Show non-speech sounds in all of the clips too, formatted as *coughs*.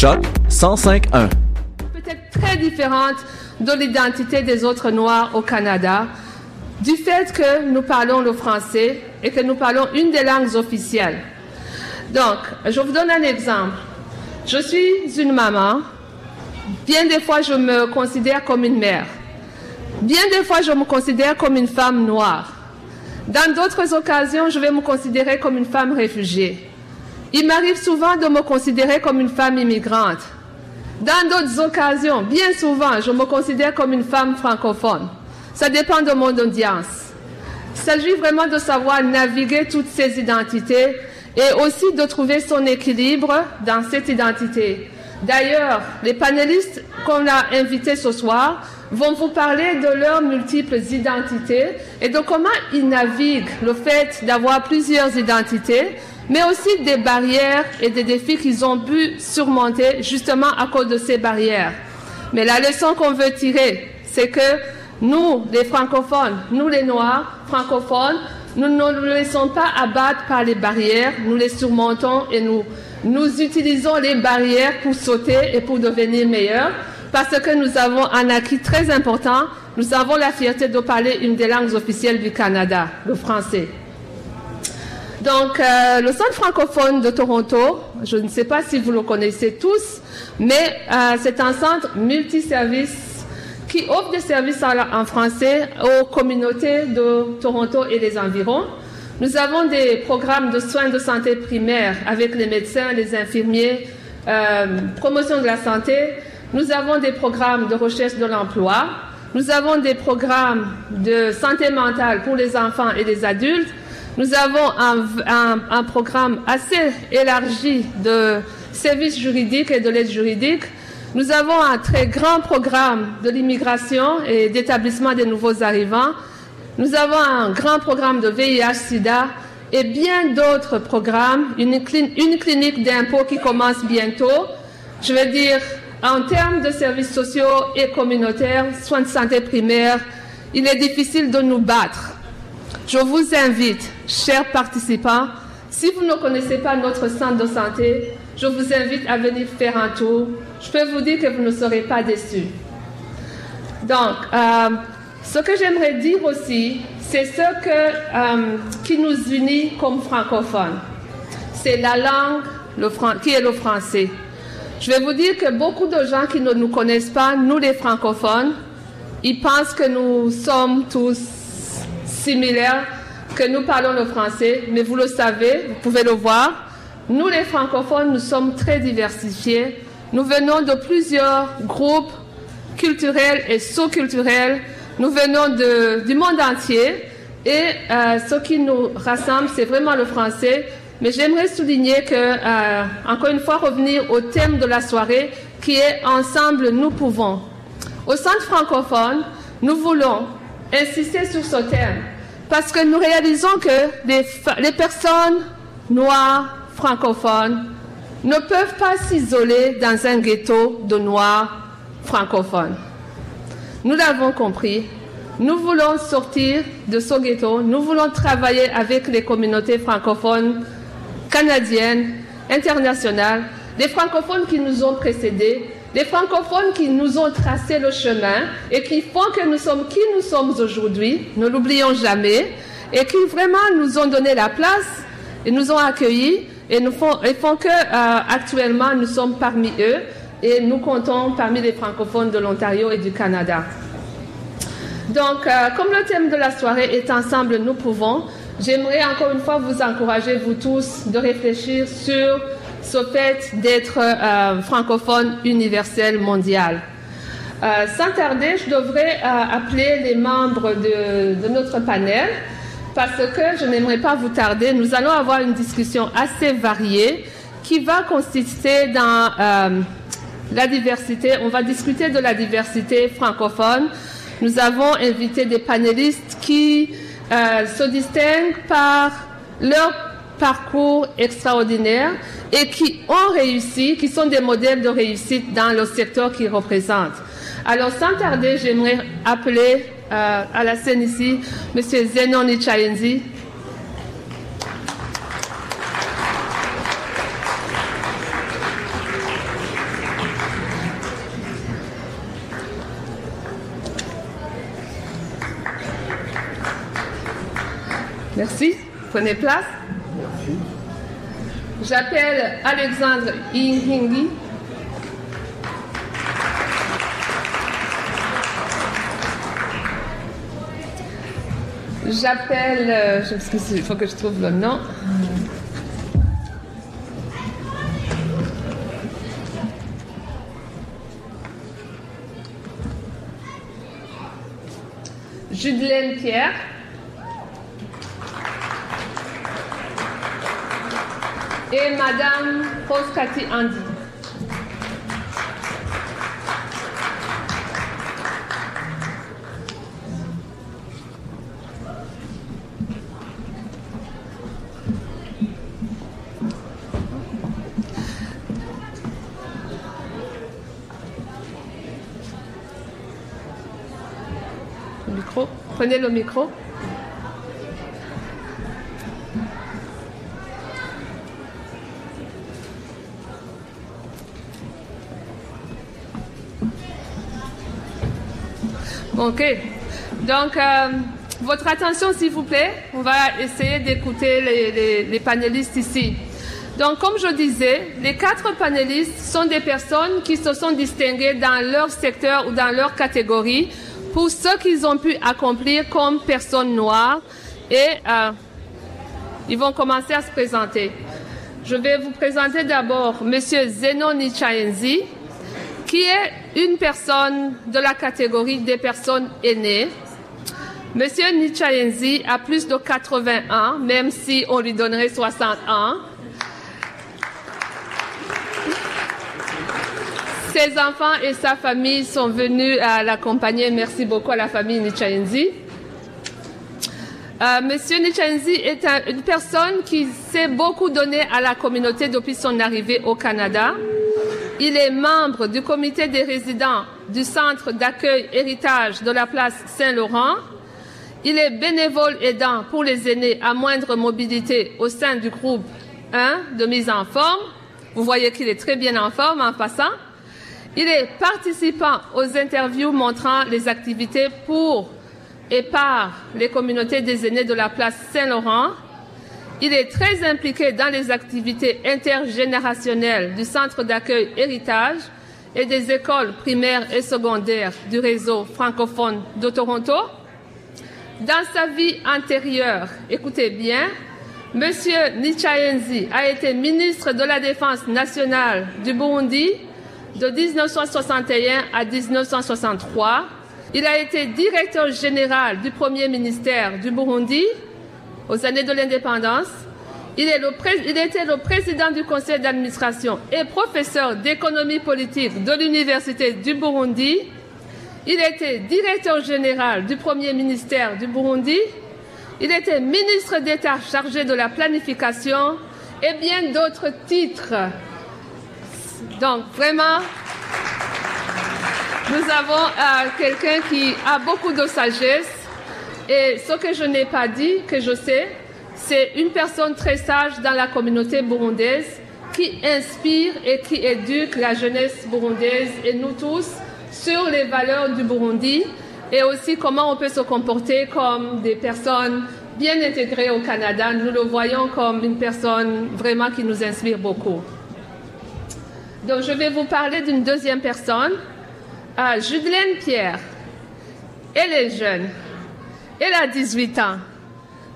Choc 1051. Peut-être très différente de l'identité des autres Noirs au Canada, du fait que nous parlons le français et que nous parlons une des langues officielles. Donc, je vous donne un exemple. Je suis une maman. Bien des fois, je me considère comme une mère. Bien des fois, je me considère comme une femme noire. Dans d'autres occasions, je vais me considérer comme une femme réfugiée. Il m'arrive souvent de me considérer comme une femme immigrante. Dans d'autres occasions, bien souvent, je me considère comme une femme francophone. Ça dépend de mon audience. Il s'agit vraiment de savoir naviguer toutes ces identités et aussi de trouver son équilibre dans cette identité. D'ailleurs, les panélistes qu'on a invités ce soir vont vous parler de leurs multiples identités et de comment ils naviguent le fait d'avoir plusieurs identités, mais aussi des barrières et des défis qu'ils ont pu surmonter justement à cause de ces barrières. Mais la leçon qu'on veut tirer, c'est que nous, les francophones, nous les noirs francophones, nous ne nous laissons pas abattre par les barrières, nous les surmontons et nous, utilisons les barrières pour sauter et pour devenir meilleurs parce que nous avons un acquis très important. Nous avons la fierté de parler une des langues officielles du Canada, le français. Donc, euh, le Centre francophone de Toronto, je ne sais pas si vous le connaissez tous, mais euh, c'est un centre multiservice qui offre des services en, français aux communautés de Toronto et des environs. Nous avons des programmes de soins de santé primaires avec les médecins, les infirmiers, euh, promotion de la santé. Nous avons des programmes de recherche de l'emploi. Nous avons des programmes de santé mentale pour les enfants et les adultes. Nous avons un, programme assez élargi de services juridiques et de l'aide juridique. Nous avons un très grand programme de l'immigration et d'établissement des nouveaux arrivants. Nous avons un grand programme de VIH-Sida et bien d'autres programmes, une, clinique d'impôt qui commence bientôt. Je veux dire, en termes de services sociaux et communautaires, soins de santé primaire, il est difficile de nous battre. Je vous invite, chers participants, si vous ne connaissez pas notre centre de santé, je vous invite à venir faire un tour. Je peux vous dire que vous ne serez pas déçus. Donc, euh, ce que j'aimerais dire aussi, c'est ce que, euh, qui nous unit comme francophones. C'est la langue qui est le français. Je vais vous dire que beaucoup de gens qui ne nous connaissent pas, nous les francophones, ils pensent que nous sommes tous similaires, que nous parlons le français, mais vous le savez, vous pouvez le voir. Nous les francophones, nous sommes très diversifiés. Nous venons de plusieurs groupes culturels et sous-culturels nous venons du monde entier et euh, ce qui nous rassemble, c'est vraiment le français. Mais j'aimerais souligner que, euh, encore une fois, revenir au thème de la soirée qui est Ensemble, nous pouvons. Au Centre francophone, nous voulons insister sur ce thème parce que nous réalisons que les, personnes noires francophones ne peuvent pas s'isoler dans un ghetto de noirs francophones. Nous l'avons compris. Nous voulons sortir de ce ghetto. Nous voulons travailler avec les communautés francophones canadiennes, internationales, les francophones qui nous ont précédés, les francophones qui nous ont tracé le chemin et qui font que nous sommes qui nous sommes aujourd'hui, ne l'oublions jamais, et qui vraiment nous ont donné la place et nous ont accueillis et, font, et que euh, actuellement nous sommes parmi eux et nous comptons parmi les francophones de l'Ontario et du Canada. Donc, euh, comme le thème de la soirée est Ensemble, nous pouvons, j'aimerais encore une fois vous encourager, vous tous, de réfléchir sur ce fait d'être euh, francophone universel mondial. Euh, sans tarder, je devrais appeler les membres de, notre panel parce que je n'aimerais pas vous tarder. Nous allons avoir une discussion assez variée qui va consister dans la diversité. On va discuter de la diversité francophone. Nous avons invité des panélistes qui euh, se distinguent par leur parcours extraordinaires et qui ont réussi, qui sont des modèles de réussite dans le secteur qu'ils représentent. Alors, sans tarder, j'aimerais appeler euh, à la scène ici M. Zenon Chayenzi. Merci. Prenez place. J'appelle Alexandre Inhingi. J'appelle, euh, je m'excuse, il faut que je trouve le nom. Judelaine Pierre. Et Madame Roskati Andy. Prenez le micro. Ok. Donc, euh, votre attention, s'il vous plaît. On va essayer d'écouter les, panélistes ici. Donc, comme je disais, les quatre panélistes sont des personnes qui se sont distinguées dans leur secteur ou dans leur catégorie pour ce qu'ils ont pu accomplir comme personnes noires. Et euh, ils vont commencer à se présenter. Je vais vous présenter d'abord Monsieur Zeno Nichaenzi, qui est une personne de la catégorie des personnes aînées. Monsieur Nichaenzi a plus de 80 ans, même si on lui donnerait 60 ans. Ses enfants et sa famille sont venus à l'accompagner. Merci beaucoup à la famille Nichaenzi. Euh, Monsieur Nichenzi est un- une personne qui s'est beaucoup donné à la communauté depuis son arrivée au Canada. Il est membre du comité des résidents du centre d'accueil héritage de la place Saint-Laurent. Il est bénévole aidant pour les aînés à moindre mobilité au sein du groupe 1 de mise en forme. Vous voyez qu'il est très bien en forme en passant. Il est participant aux interviews montrant les activités pour et par les communautés des aînés de la place Saint-Laurent. Il est très impliqué dans les activités intergénérationnelles du centre d'accueil Héritage et des écoles primaires et secondaires du réseau francophone de Toronto. Dans sa vie antérieure, écoutez bien, Monsieur Nichayenzi a été ministre de la Défense nationale du Burundi de 1961 à 1963. Il a été directeur général du premier ministère du Burundi aux années de l'indépendance. Il, était le président du conseil d'administration et professeur d'économie politique de l'université du Burundi. Il était directeur général du premier ministère du Burundi. Il était ministre d'État chargé de la planification et bien d'autres titres. Donc vraiment, nous avons euh, quelqu'un qui a beaucoup de sagesse. Et ce que je n'ai pas dit, que je sais, c'est une personne très sage dans la communauté burundaise qui inspire et qui éduque la jeunesse burundaise et nous tous sur les valeurs du Burundi et aussi comment on peut se comporter comme des personnes bien intégrées au Canada. Nous le voyons comme une personne vraiment qui nous inspire beaucoup. Donc je vais vous parler d'une deuxième personne, euh, Judelaine Pierre. Elle est jeune. Elle a 18 ans.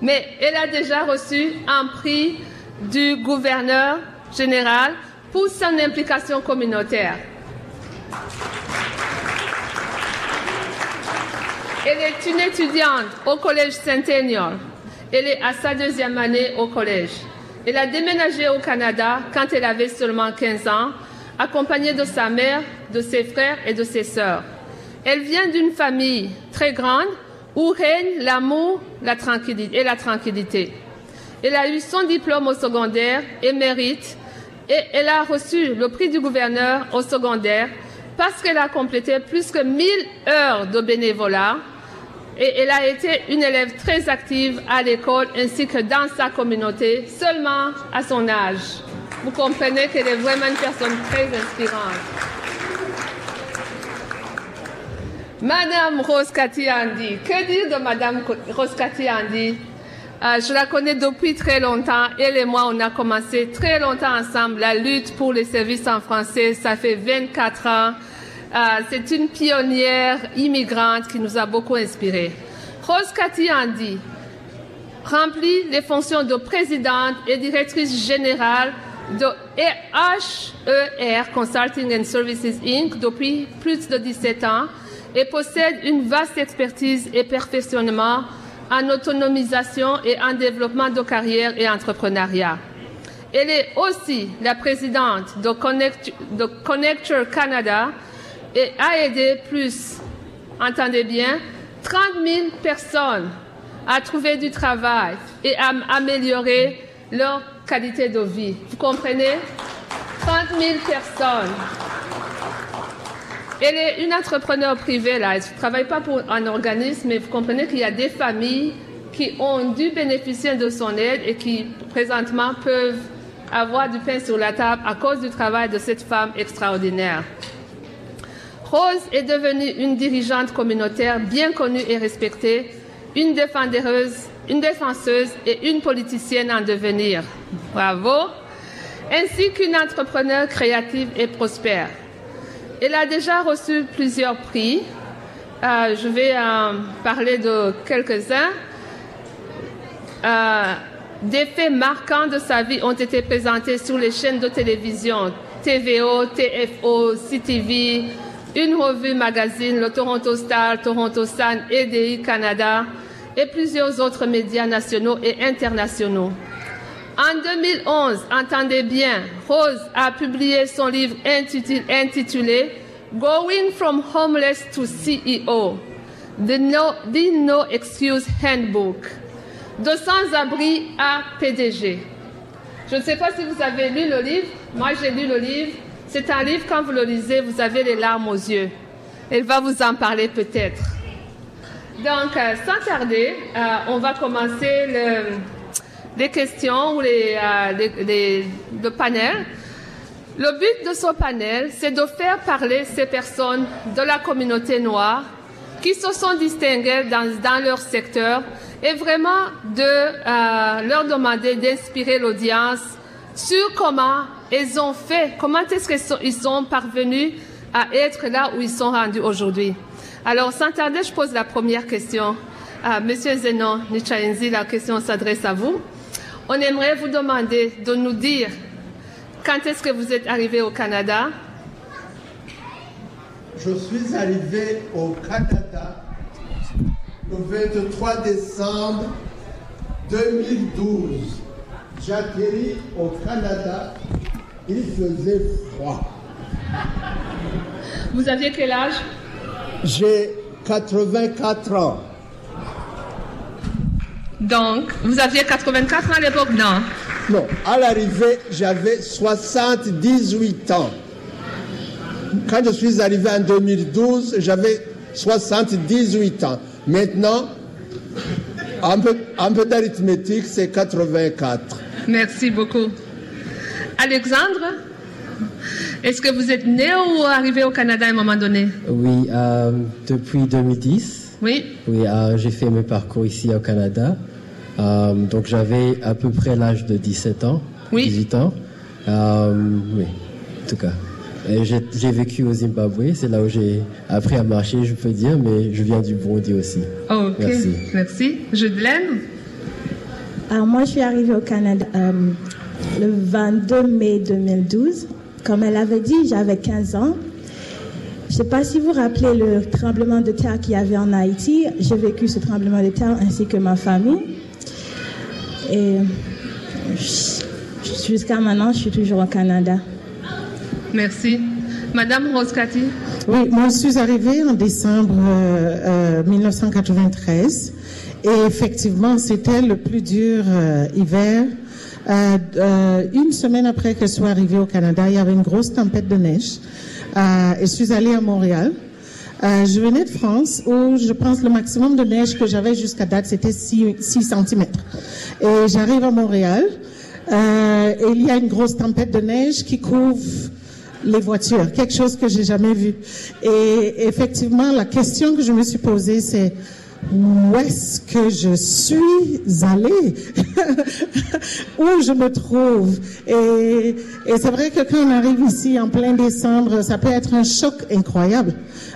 Mais elle a déjà reçu un prix du gouverneur général pour son implication communautaire. Elle est une étudiante au collège Centennial. Elle est à sa deuxième année au collège. Elle a déménagé au Canada quand elle avait seulement 15 ans, accompagnée de sa mère, de ses frères et de ses sœurs. Elle vient d'une famille très grande où règne l'amour la et la tranquillité. Elle a eu son diplôme au secondaire et mérite, et elle a reçu le prix du gouverneur au secondaire parce qu'elle a complété plus que 1000 heures de bénévolat et elle a été une élève très active à l'école ainsi que dans sa communauté seulement à son âge. Vous comprenez qu'elle est vraiment une personne très inspirante. Madame Rose Katiandi, que dire de Madame Rose Katiandi? Euh, je la connais depuis très longtemps. Elle et moi, on a commencé très longtemps ensemble la lutte pour les services en français. Ça fait 24 ans. Euh, c'est une pionnière immigrante qui nous a beaucoup inspirés. Andy remplit les fonctions de présidente et directrice générale de HER Consulting and Services Inc. depuis plus de 17 ans et possède une vaste expertise et perfectionnement en autonomisation et en développement de carrière et entrepreneuriat. Elle est aussi la présidente de, Connector Canada et a aidé plus, entendez bien, 30 000 personnes à trouver du travail et à améliorer leur qualité de vie. Vous comprenez? 30 000 personnes. Elle est une entrepreneur privée, là. Elle ne travaille pas pour un organisme, mais vous comprenez qu'il y a des familles qui ont dû bénéficier de son aide et qui, présentement, peuvent avoir du pain sur la table à cause du travail de cette femme extraordinaire. Rose est devenue une dirigeante communautaire bien connue et respectée, une défendeuse, une défenseuse et une politicienne en devenir. Bravo. Ainsi qu'une entrepreneur créative et prospère. Elle a déjà reçu plusieurs prix. Euh, je vais en parler de quelques-uns. Euh, des faits marquants de sa vie ont été présentés sur les chaînes de télévision TVO, TFO, CTV, une revue magazine, le Toronto Star, Toronto Sun, EDI Canada et plusieurs autres médias nationaux et internationaux. En 2011, entendez bien, Rose a publié son livre intitulé Going from Homeless to CEO, The No, Excuse Handbook, de sans-abri à PDG. Je ne sais pas si vous avez lu le livre. Moi, j'ai lu le livre. C'est un livre, quand vous le lisez, vous avez les larmes aux yeux. Elle va vous en parler peut-être. Donc, euh, sans tarder, euh, on va commencer le, les questions ou les, euh, le panel. Le but de ce panel, c'est de faire parler ces personnes de la communauté noire qui se sont distinguées dans, dans leur secteur et vraiment de leur demander d'inspirer l'audience sur comment ils ont fait, comment est-ce qu'ils sont parvenus à être là où ils sont rendus aujourd'hui. Alors, sans tarder, je pose la première question. à Monsieur Zenon Nichaenzi, la question s'adresse à vous. On aimerait vous demander de nous dire quand est-ce que vous êtes arrivé au Canada Je suis arrivé au Canada le 23 décembre 2012. J'atterris au Canada il faisait froid. Vous aviez quel âge? J'ai 84 ans. Donc, vous aviez 84 ans à l'époque, non? Non, à l'arrivée, j'avais 78 ans. Quand je suis arrivé en 2012, j'avais 78 ans. Maintenant, un peu, un peu d'arithmétique, c'est 84. Merci beaucoup. Alexandre, est-ce que vous êtes né ou arrivé au Canada à un moment donné? Oui, euh, depuis 2010. Oui. Oui, euh, j'ai fait mes parcours ici au Canada. Euh, donc j'avais à peu près l'âge de 17 ans. Oui. 18 ans. oui, en tout cas. J'ai vécu au Zimbabwe, c'est là où j'ai appris à marcher, je peux dire, mais je viens du Burundi aussi. ok, merci. Merci. Judelaine Alors moi, je suis arrivée au Canada le 22 mai 2012. Comme elle avait dit, j'avais 15 ans. Je ne sais pas si vous vous rappelez le tremblement de terre qu'il y avait en Haïti. J'ai vécu ce tremblement de terre ainsi que ma famille. Et jusqu'à maintenant, je suis toujours au Canada. Merci. Madame Roscati Oui, moi je suis arrivée en décembre 1993 euh, euh, et effectivement c'était le plus dur euh, hiver euh, euh, une semaine après que je sois arrivée au Canada, il y avait une grosse tempête de neige. Euh, et je suis allée à Montréal. Euh, je venais de France où je pense le maximum de neige que j'avais jusqu'à date, c'était 6, 6 cm. Et j'arrive à Montréal euh, et il y a une grosse tempête de neige qui couvre les voitures, quelque chose que j'ai jamais vu. Et effectivement, la question que je me suis posée, c'est où est-ce que je suis allée, *laughs* où je me trouve. Et, et c'est vrai que quand on arrive ici en plein décembre, ça peut être un choc incroyable.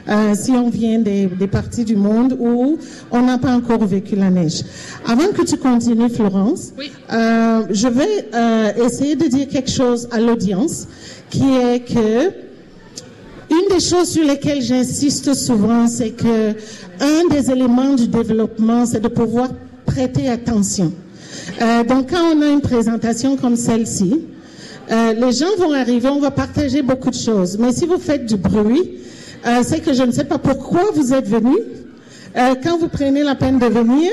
Euh, si on vient des, des, parties du monde où on n'a pas encore vécu la neige. Avant que tu continues, Florence, oui. euh, je vais euh, essayer de dire quelque chose à l'audience, qui est que une des choses sur lesquelles j'insiste souvent, c'est que un des éléments du développement, c'est de pouvoir prêter attention. Euh, donc, quand on a une présentation comme celle-ci, euh, les gens vont arriver, on va partager beaucoup de choses. Mais si vous faites du bruit, euh, c'est que je ne sais pas pourquoi vous êtes venus. Euh, quand vous prenez la peine de venir,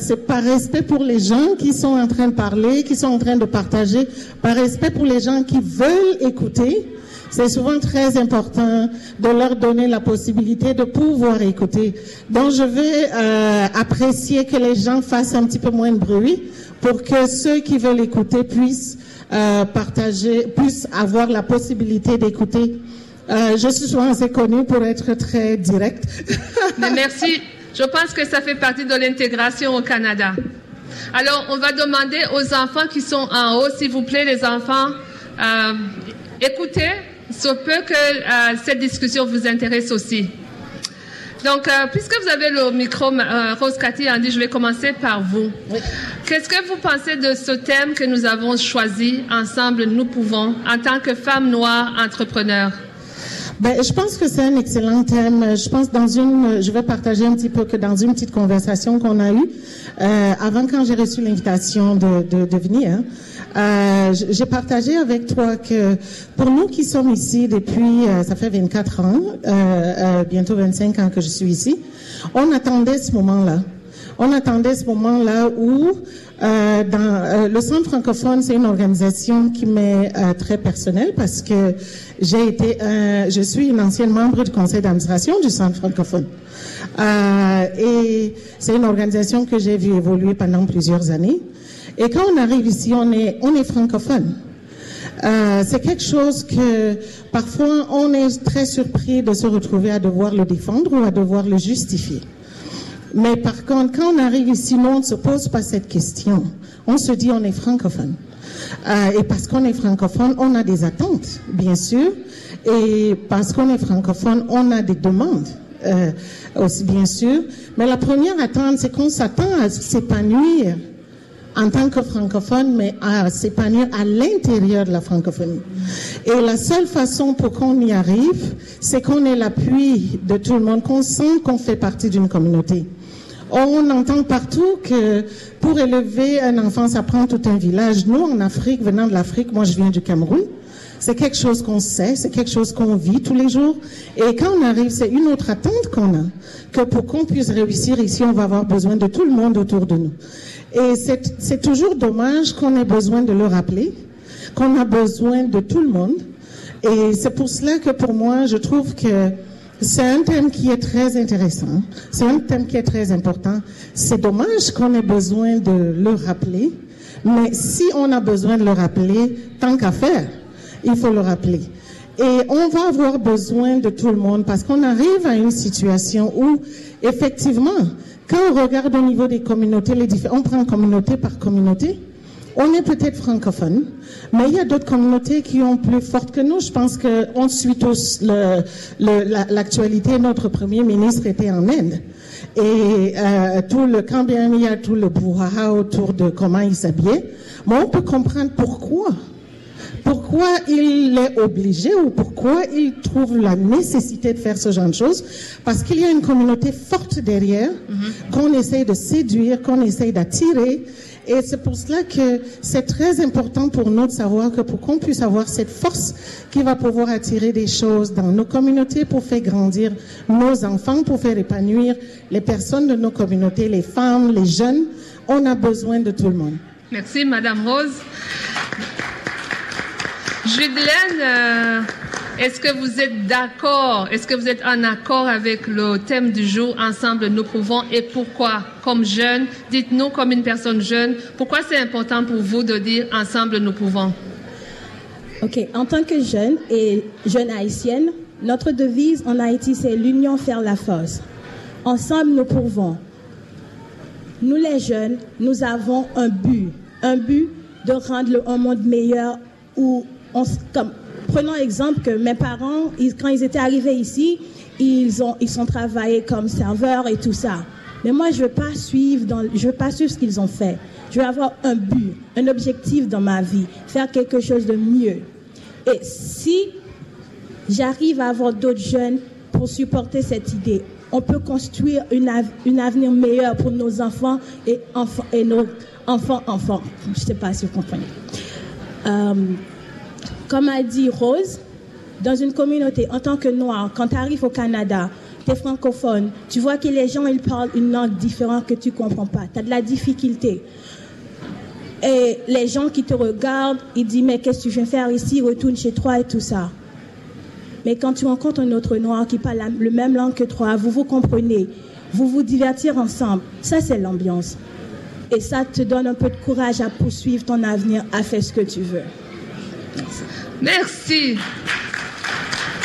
c'est par respect pour les gens qui sont en train de parler, qui sont en train de partager, par respect pour les gens qui veulent écouter. C'est souvent très important de leur donner la possibilité de pouvoir écouter. Donc, je vais euh, apprécier que les gens fassent un petit peu moins de bruit pour que ceux qui veulent écouter puissent euh, partager, puissent avoir la possibilité d'écouter. Euh, je suis souvent assez connue pour être très directe. *laughs* Merci. Je pense que ça fait partie de l'intégration au Canada. Alors, on va demander aux enfants qui sont en haut, s'il vous plaît, les enfants, euh, écoutez, se peut que euh, cette discussion vous intéresse aussi. Donc, euh, puisque vous avez le micro, euh, Rose Cathy je vais commencer par vous. Oui. Qu'est-ce que vous pensez de ce thème que nous avons choisi? Ensemble, nous pouvons, en tant que femmes noires entrepreneurs? Ben, je pense que c'est un excellent thème. Je pense dans une, je vais partager un petit peu que dans une petite conversation qu'on a eue euh, avant quand j'ai reçu l'invitation de, de, de, venir, euh, j'ai partagé avec toi que pour nous qui sommes ici depuis, euh, ça fait 24 ans, euh, bientôt 25 ans que je suis ici, on attendait ce moment-là. On attendait ce moment-là où euh, euh, le Centre francophone, c'est une organisation qui m'est euh, très personnelle parce que j'ai été, je suis une ancienne membre du conseil d'administration du Centre francophone. et c'est une organisation que j'ai vu évoluer pendant plusieurs années. Et quand on arrive ici, on est, on est francophone. C'est quelque chose que parfois on est très surpris de se retrouver à devoir le défendre ou à devoir le justifier. Mais par contre, quand on arrive ici, nous, on ne se pose pas cette question. On se dit, on est francophone. Euh, et parce qu'on est francophone, on a des attentes, bien sûr. Et parce qu'on est francophone, on a des demandes, euh, aussi, bien sûr. Mais la première attente, c'est qu'on s'attend à s'épanouir en tant que francophone, mais à s'épanouir à l'intérieur de la francophonie. Et la seule façon pour qu'on y arrive, c'est qu'on ait l'appui de tout le monde, qu'on sent qu'on fait partie d'une communauté. On entend partout que pour élever un enfant, ça prend tout un village. Nous, en Afrique, venant de l'Afrique, moi je viens du Cameroun, c'est quelque chose qu'on sait, c'est quelque chose qu'on vit tous les jours. Et quand on arrive, c'est une autre attente qu'on a, que pour qu'on puisse réussir ici, on va avoir besoin de tout le monde autour de nous. Et c'est toujours dommage qu'on ait besoin de le rappeler, qu'on a besoin de tout le monde. Et c'est pour cela que pour moi, je trouve que c'est un thème qui est très intéressant. C'est un thème qui est très important. C'est dommage qu'on ait besoin de le rappeler. Mais si on a besoin de le rappeler, tant qu'à faire, il faut le rappeler. Et on va avoir besoin de tout le monde parce qu'on arrive à une situation où, effectivement, quand on regarde au niveau des communautés, les on prend communauté par communauté, on est peut-être francophone, mais il y a d'autres communautés qui sont plus fortes que nous. Je pense qu'on suit tous l'actualité. Notre premier ministre était en Inde. Et euh, tout le, quand bien il y a tout le brouhaha autour de comment il s'habillait, mais on peut comprendre pourquoi pourquoi il est obligé ou pourquoi il trouve la nécessité de faire ce genre de choses? Parce qu'il y a une communauté forte derrière mm-hmm. qu'on essaye de séduire, qu'on essaye d'attirer. Et c'est pour cela que c'est très important pour nous de savoir que pour qu'on puisse avoir cette force qui va pouvoir attirer des choses dans nos communautés pour faire grandir nos enfants, pour faire épanouir les personnes de nos communautés, les femmes, les jeunes, on a besoin de tout le monde. Merci, Madame Rose. Judelaine, euh, est-ce que vous êtes d'accord, est-ce que vous êtes en accord avec le thème du jour Ensemble nous pouvons et pourquoi? Comme jeune, dites-nous comme une personne jeune, pourquoi c'est important pour vous de dire Ensemble nous pouvons? Ok, en tant que jeune et jeune haïtienne, notre devise en Haïti c'est l'union faire la force. Ensemble, nous pouvons. Nous les jeunes, nous avons un but, un but de rendre un monde meilleur où on, comme, prenons exemple que mes parents, quand ils étaient arrivés ici, ils ont, ils sont travaillés comme serveurs et tout ça. Mais moi, je veux pas suivre je veux pas suivre ce qu'ils ont fait. Je veux avoir un but, un objectif dans ma vie, faire quelque chose de mieux. Et si j'arrive à avoir d'autres jeunes pour supporter cette idée, on peut construire une, une avenir meilleur pour nos enfants et, enfants, et nos enfants, enfants. Je ne sais pas si vous comprenez. Euh, comme a dit Rose, dans une communauté, en tant que noir, quand tu arrives au Canada, tu es francophone, tu vois que les gens, ils parlent une langue différente que tu ne comprends pas. Tu as de la difficulté. Et les gens qui te regardent, ils disent, mais qu'est-ce que tu viens faire ici, retourne chez toi et tout ça. Mais quand tu rencontres un autre noir qui parle la, même langue que toi, vous vous comprenez, vous vous divertir ensemble, ça c'est l'ambiance. Et ça te donne un peu de courage à poursuivre ton avenir, à faire ce que tu veux. Merci.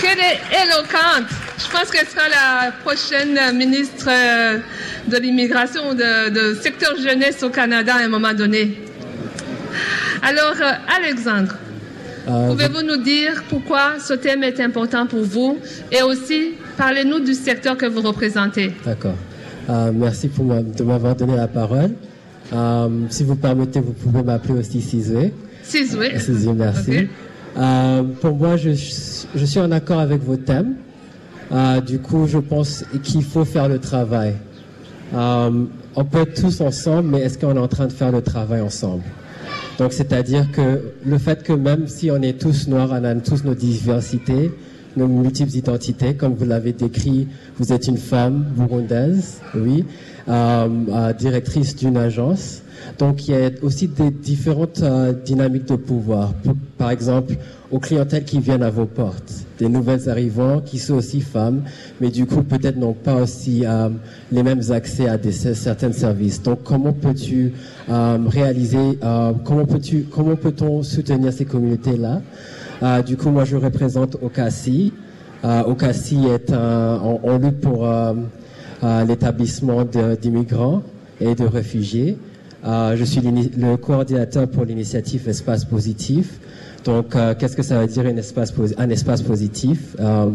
Quelle est éloquente. Je pense qu'elle sera la prochaine ministre euh, de l'immigration, de, de, secteur jeunesse au Canada à un moment donné. Alors, euh, Alexandre, euh, pouvez-vous nous dire pourquoi ce thème est important pour vous et aussi parlez-nous du secteur que vous représentez. D'accord. Euh, merci pour de m'avoir donné la parole. Euh, si vous permettez, vous pouvez m'appeler aussi Sizwe. Sizwe. Sizwe, merci. Okay. Euh, pour moi, je, suis en accord avec vos thèmes. Euh, du coup, je pense qu'il faut faire le travail. Euh, on peut être tous ensemble, mais est-ce qu'on est en train de faire le travail ensemble? Donc, c'est-à-dire que le fait que même si on est tous noirs, on a tous nos diversités, nos multiples identités, comme vous l'avez décrit, vous êtes une femme burundaise, oui, directrice d'une agence. Donc il y a aussi des différentes euh, dynamiques de pouvoir. Par exemple, aux clientèles qui viennent à vos portes, des nouvelles arrivants qui sont aussi femmes, mais du coup peut-être n'ont pas aussi euh, les mêmes accès à des, certains services. Donc comment peux-tu euh, réaliser, euh, comment peut-on soutenir ces communautés-là? Euh, Du coup, moi je représente Okasi. Okasi est un, on, on lutte pour l'établissement d'immigrants et de réfugiés. Euh, je suis le coordinateur pour l'initiative Espace Positif. Donc, euh, qu'est-ce que ça veut dire un espace, un espace positif? Euh,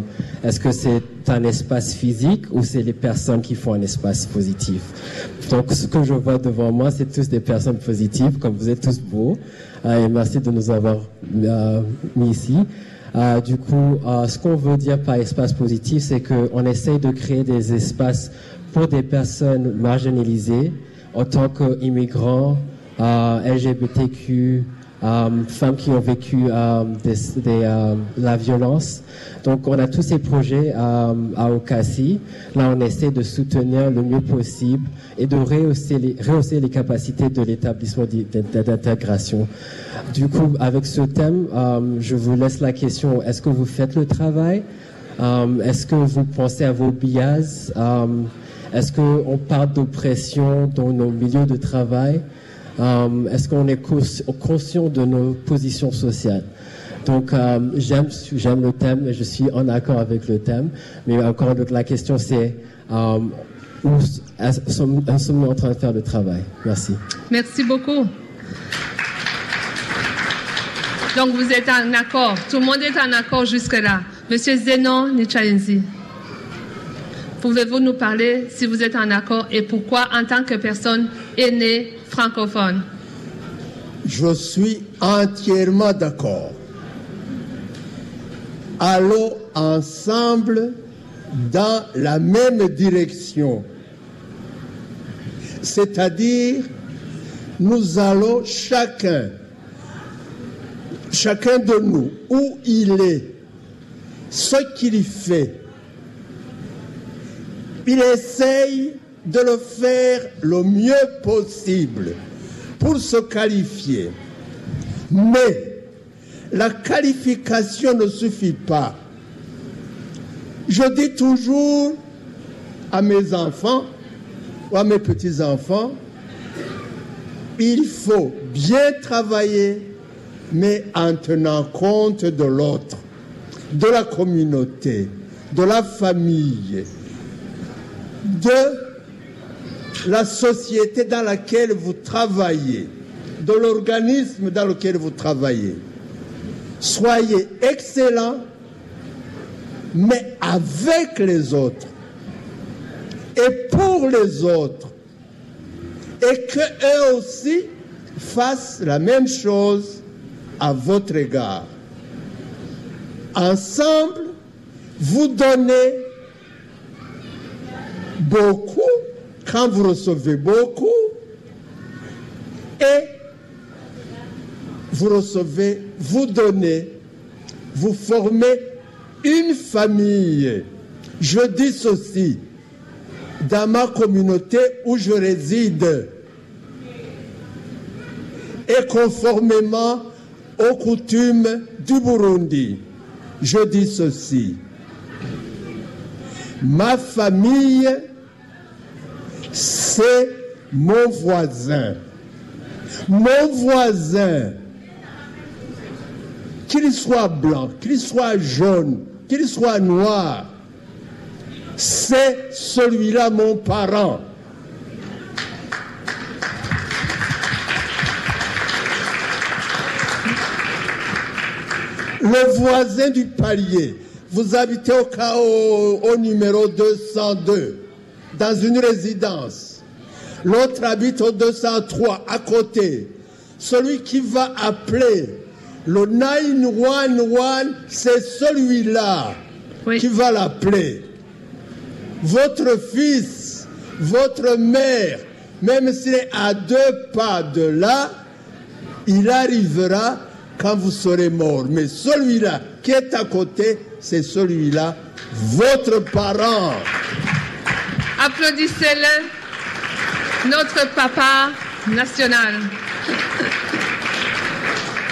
Est-ce que c'est un espace physique ou c'est les personnes qui font un espace positif? Donc, ce que je vois devant moi, c'est tous des personnes positives, comme vous êtes tous beaux. et merci de nous avoir mis ici. Du coup, ce qu'on veut dire par espace positif, c'est qu'on essaye de créer des espaces pour des personnes marginalisées, en tant qu'immigrants, euh, LGBTQ, euh, femmes qui ont vécu euh, des, des, euh, la violence. Donc, on a tous ces projets à Okasi. Là, on essaie de soutenir le mieux possible et de rehausser les, capacités de l'établissement d'intégration. Du coup, avec ce thème, je vous laisse la question est-ce que vous faites le travail? Est-ce que vous pensez à vos bias est-ce qu'on parle d'oppression dans nos milieux de travail? Um, Est-ce qu'on est conscient de nos positions sociales? Donc um, j'aime le thème et je suis en accord avec le thème. Mais encore la question c'est um, où sommes-nous en train de faire le travail? Merci. Merci beaucoup. Donc vous êtes en accord. Tout le monde est en accord jusque-là. Monsieur Zenon Nichayenzi. Pouvez-vous nous parler si vous êtes en accord et pourquoi en tant que personne aînée francophone Je suis entièrement d'accord. Allons ensemble dans la même direction. C'est-à-dire, nous allons chacun, chacun de nous, où il est, ce qu'il fait, il essaye de le faire le mieux possible pour se qualifier. Mais la qualification ne suffit pas. Je dis toujours à mes enfants ou à mes petits-enfants, il faut bien travailler, mais en tenant compte de l'autre, de la communauté, de la famille, de la société dans laquelle vous travaillez, de l'organisme dans lequel vous travaillez. Soyez excellent, mais avec les autres et pour les autres. Et que eux aussi fassent la même chose à votre égard. Ensemble, vous donnez beaucoup quand vous recevez beaucoup et vous recevez, vous donnez, vous formez une famille. Je dis ceci, dans ma communauté où je réside, et conformément aux coutumes du Burundi, je dis ceci. Ma famille, c'est mon voisin. Mon voisin, qu'il soit blanc, qu'il soit jaune, qu'il soit noir, c'est celui-là mon parent. Le voisin du palier, vous habitez au, au, numéro 202, dans une résidence. L'autre habite au 203, à côté. Celui qui va appeler le 911, c'est celui-là Oui. qui va l'appeler. Votre fils, votre mère, même s'il est à deux pas de là, il arrivera quand vous serez mort. Mais celui-là qui est à côté, c'est celui-là, votre parent. Applaudissez-le, notre papa national.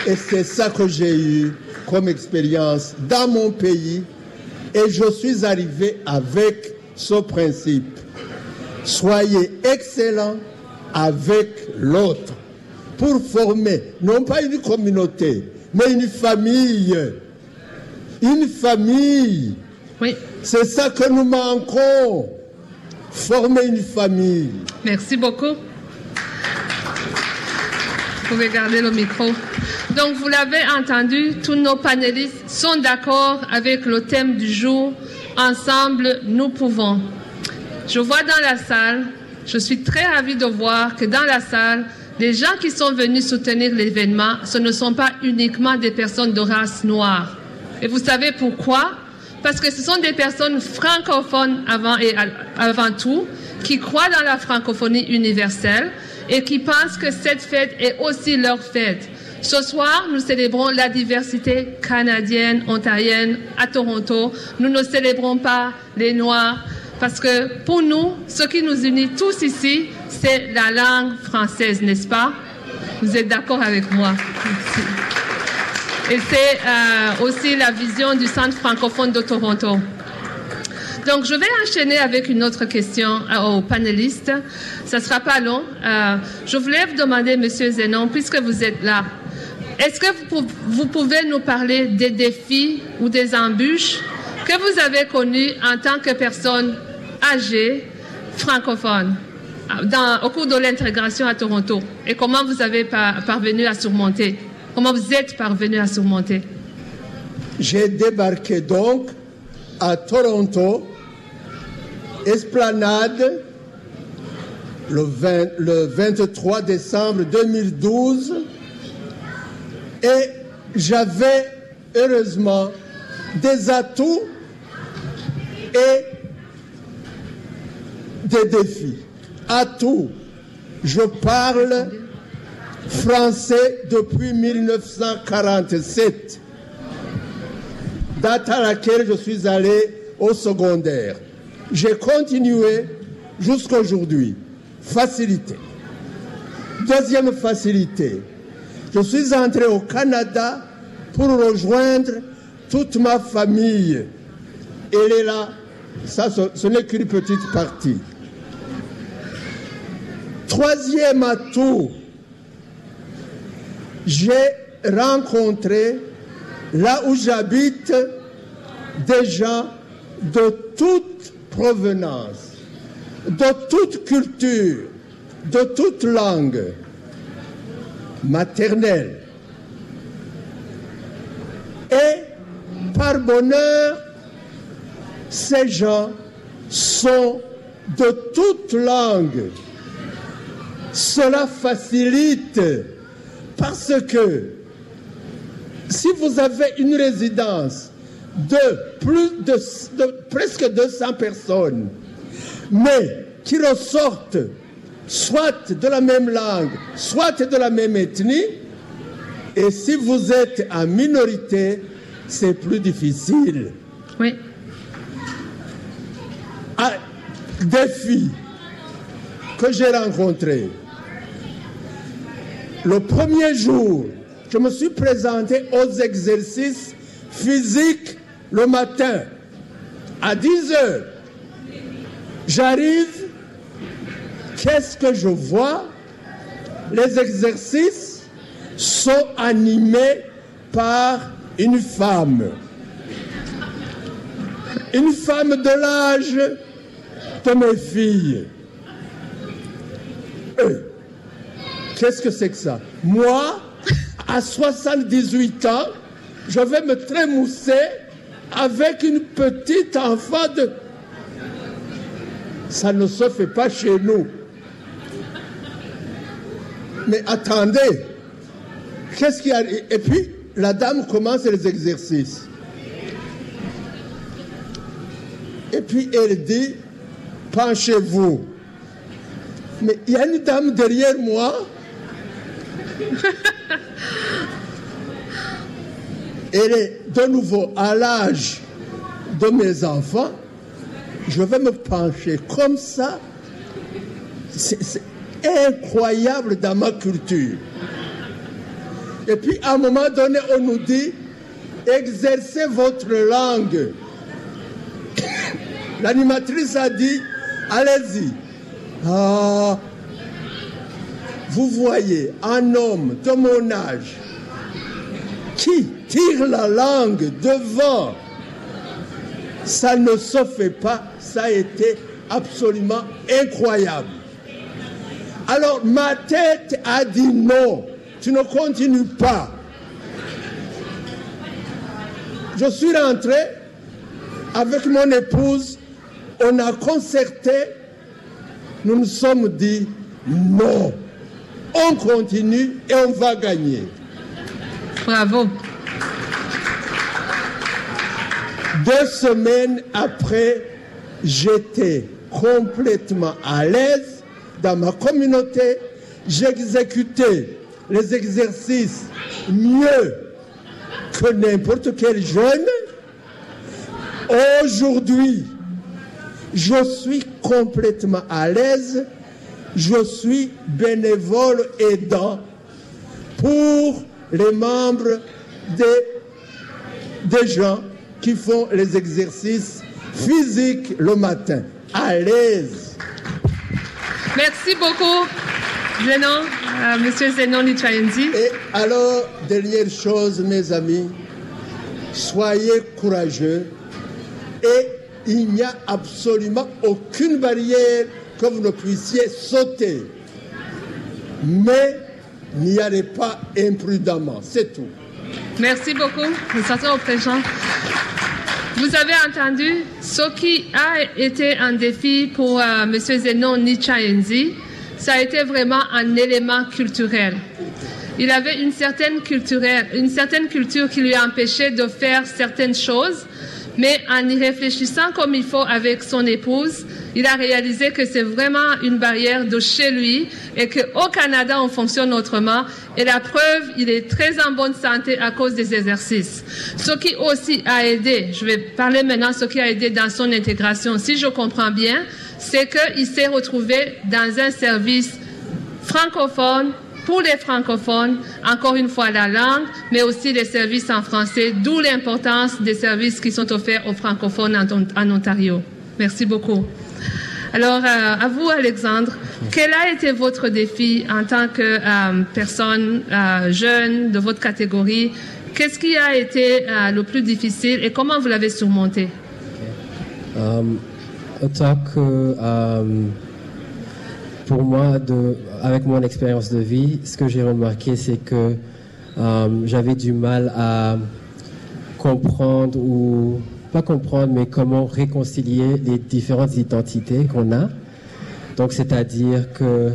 Et c'est ça que j'ai eu comme expérience dans mon pays. Et je suis arrivé avec ce principe. Soyez excellent avec l'autre pour former non pas une communauté, mais une famille. Une famille. Oui, C'est ça que nous manquons. Former une famille. merci beaucoup. Vous pouvez garder le micro. Donc, vous l'avez entendu, tous nos panélistes sont d'accord avec le thème du jour. Ensemble, nous pouvons. Je vois dans la salle, je suis très ravie de voir que dans la salle, les gens qui sont venus soutenir l'événement, ce ne sont pas uniquement des personnes de race noire. Et vous savez pourquoi? Parce que ce sont des personnes francophones avant et avant tout, qui croient dans la francophonie universelle et qui pensent que cette fête est aussi leur fête. Ce soir, nous célébrons la diversité canadienne, ontarienne à Toronto. Nous ne célébrons pas les Noirs parce que pour nous, ce qui nous unit tous ici, c'est la langue française, n'est-ce pas? Vous êtes d'accord avec moi? Merci. Et c'est euh, aussi la vision du Centre francophone de Toronto. Donc, je vais enchaîner avec une autre question euh, aux panélistes. Ça ne sera pas long. Euh, je voulais vous demander, Monsieur Zenon, puisque vous êtes là, est-ce que vous, pou- vous pouvez nous parler des défis ou des embûches que vous avez connus en tant que personne âgée francophone au cours de l'intégration à Toronto et comment vous avez par- parvenu à surmonter Comment vous êtes parvenu à surmonter J'ai débarqué donc à Toronto, Esplanade, le, 20 le 23 décembre 2012, et j'avais heureusement des atouts et des défis. Atouts, je parle français depuis 1947 date à laquelle je suis allé au secondaire. J'ai continué jusqu'à aujourd'hui. Facilité. Deuxième facilité. Je suis entré au Canada pour rejoindre toute ma famille. Elle est là. Ça, ce n'est qu'une petite partie. Troisième atout. J'ai rencontré là où j'habite des gens de toute provenance, de toute culture, de toute langue maternelle. Et par bonheur, ces gens sont de toute langue. Cela facilite parce que si vous avez une résidence de plus de, de presque 200 personnes, mais qui ressortent soit de la même langue, soit de la même ethnie, et si vous êtes en minorité, c'est plus difficile. Oui. Ah, des filles que j'ai rencontrées, le premier jour, je me suis présenté aux exercices physiques le matin à 10 heures. J'arrive, qu'est-ce que je vois? Les exercices sont animés par une femme. Une femme de l'âge de mes filles. Euh, Qu'est-ce que c'est que ça? Moi, à 78 ans, je vais me trémousser avec une petite enfant de... Ça ne se fait pas chez nous. Mais attendez, qu'est-ce qui arrive Et puis, la dame commence les exercices. Et puis, elle dit, penchez-vous. Mais il y a une dame derrière moi. *laughs* Est de nouveau à l'âge de mes enfants. Je vais me pencher comme ça. C'est c'est incroyable dans ma culture. Et puis à un moment donné, on nous dit, exercez votre langue. *coughs* L'animatrice a dit, allez-y. Ah, vous voyez un homme de mon âge qui tire la langue devant, ça ne se fait pas, ça a été absolument incroyable. Alors ma tête a dit non, tu ne continues pas. Je suis rentré avec mon épouse, on a concerté, nous nous sommes dit non, on continue et on va gagner. Bravo. Deux semaines après, j'étais complètement à l'aise dans ma communauté. J'exécutais les exercices mieux que n'importe quel jeune. Aujourd'hui, je suis complètement à l'aise. Je suis bénévole aidant pour les membres des, des gens qui font les exercices physiques le matin. À l'aise. Merci beaucoup, Zenon, euh, Monsieur Zenon Lichayendi. Et alors, dernière chose, mes amis, soyez courageux et il n'y a absolument aucune barrière que vous ne puissiez sauter. Mais n'y allez pas imprudemment, c'est tout. Merci beaucoup. Nous sortons au présent. Vous avez entendu ce qui a été un défi pour euh, M. Zenon Nichayenzi. Ça a été vraiment un élément culturel. Il avait une certaine, une certaine culture qui lui empêchait de faire certaines choses, mais en y réfléchissant comme il faut avec son épouse, il a réalisé que c'est vraiment une barrière de chez lui et qu'au Canada, on fonctionne autrement. Et la preuve, il est très en bonne santé à cause des exercices. Ce qui aussi a aidé, je vais parler maintenant ce qui a aidé dans son intégration, si je comprends bien, c'est qu'il s'est retrouvé dans un service francophone pour les francophones, encore une fois la langue, mais aussi les services en français, d'où l'importance des services qui sont offerts aux francophones en Ontario. Merci beaucoup. Alors, euh, à vous, Alexandre, quel a été votre défi en tant que euh, personne euh, jeune de votre catégorie? Qu'est-ce qui a été le plus difficile et comment vous l'avez surmonté? Autant que pour moi, avec mon expérience de vie, ce que j'ai remarqué, c'est que j'avais du mal à comprendre ou pas comprendre, mais comment réconcilier les différentes identités qu'on a. Donc, c'est-à-dire que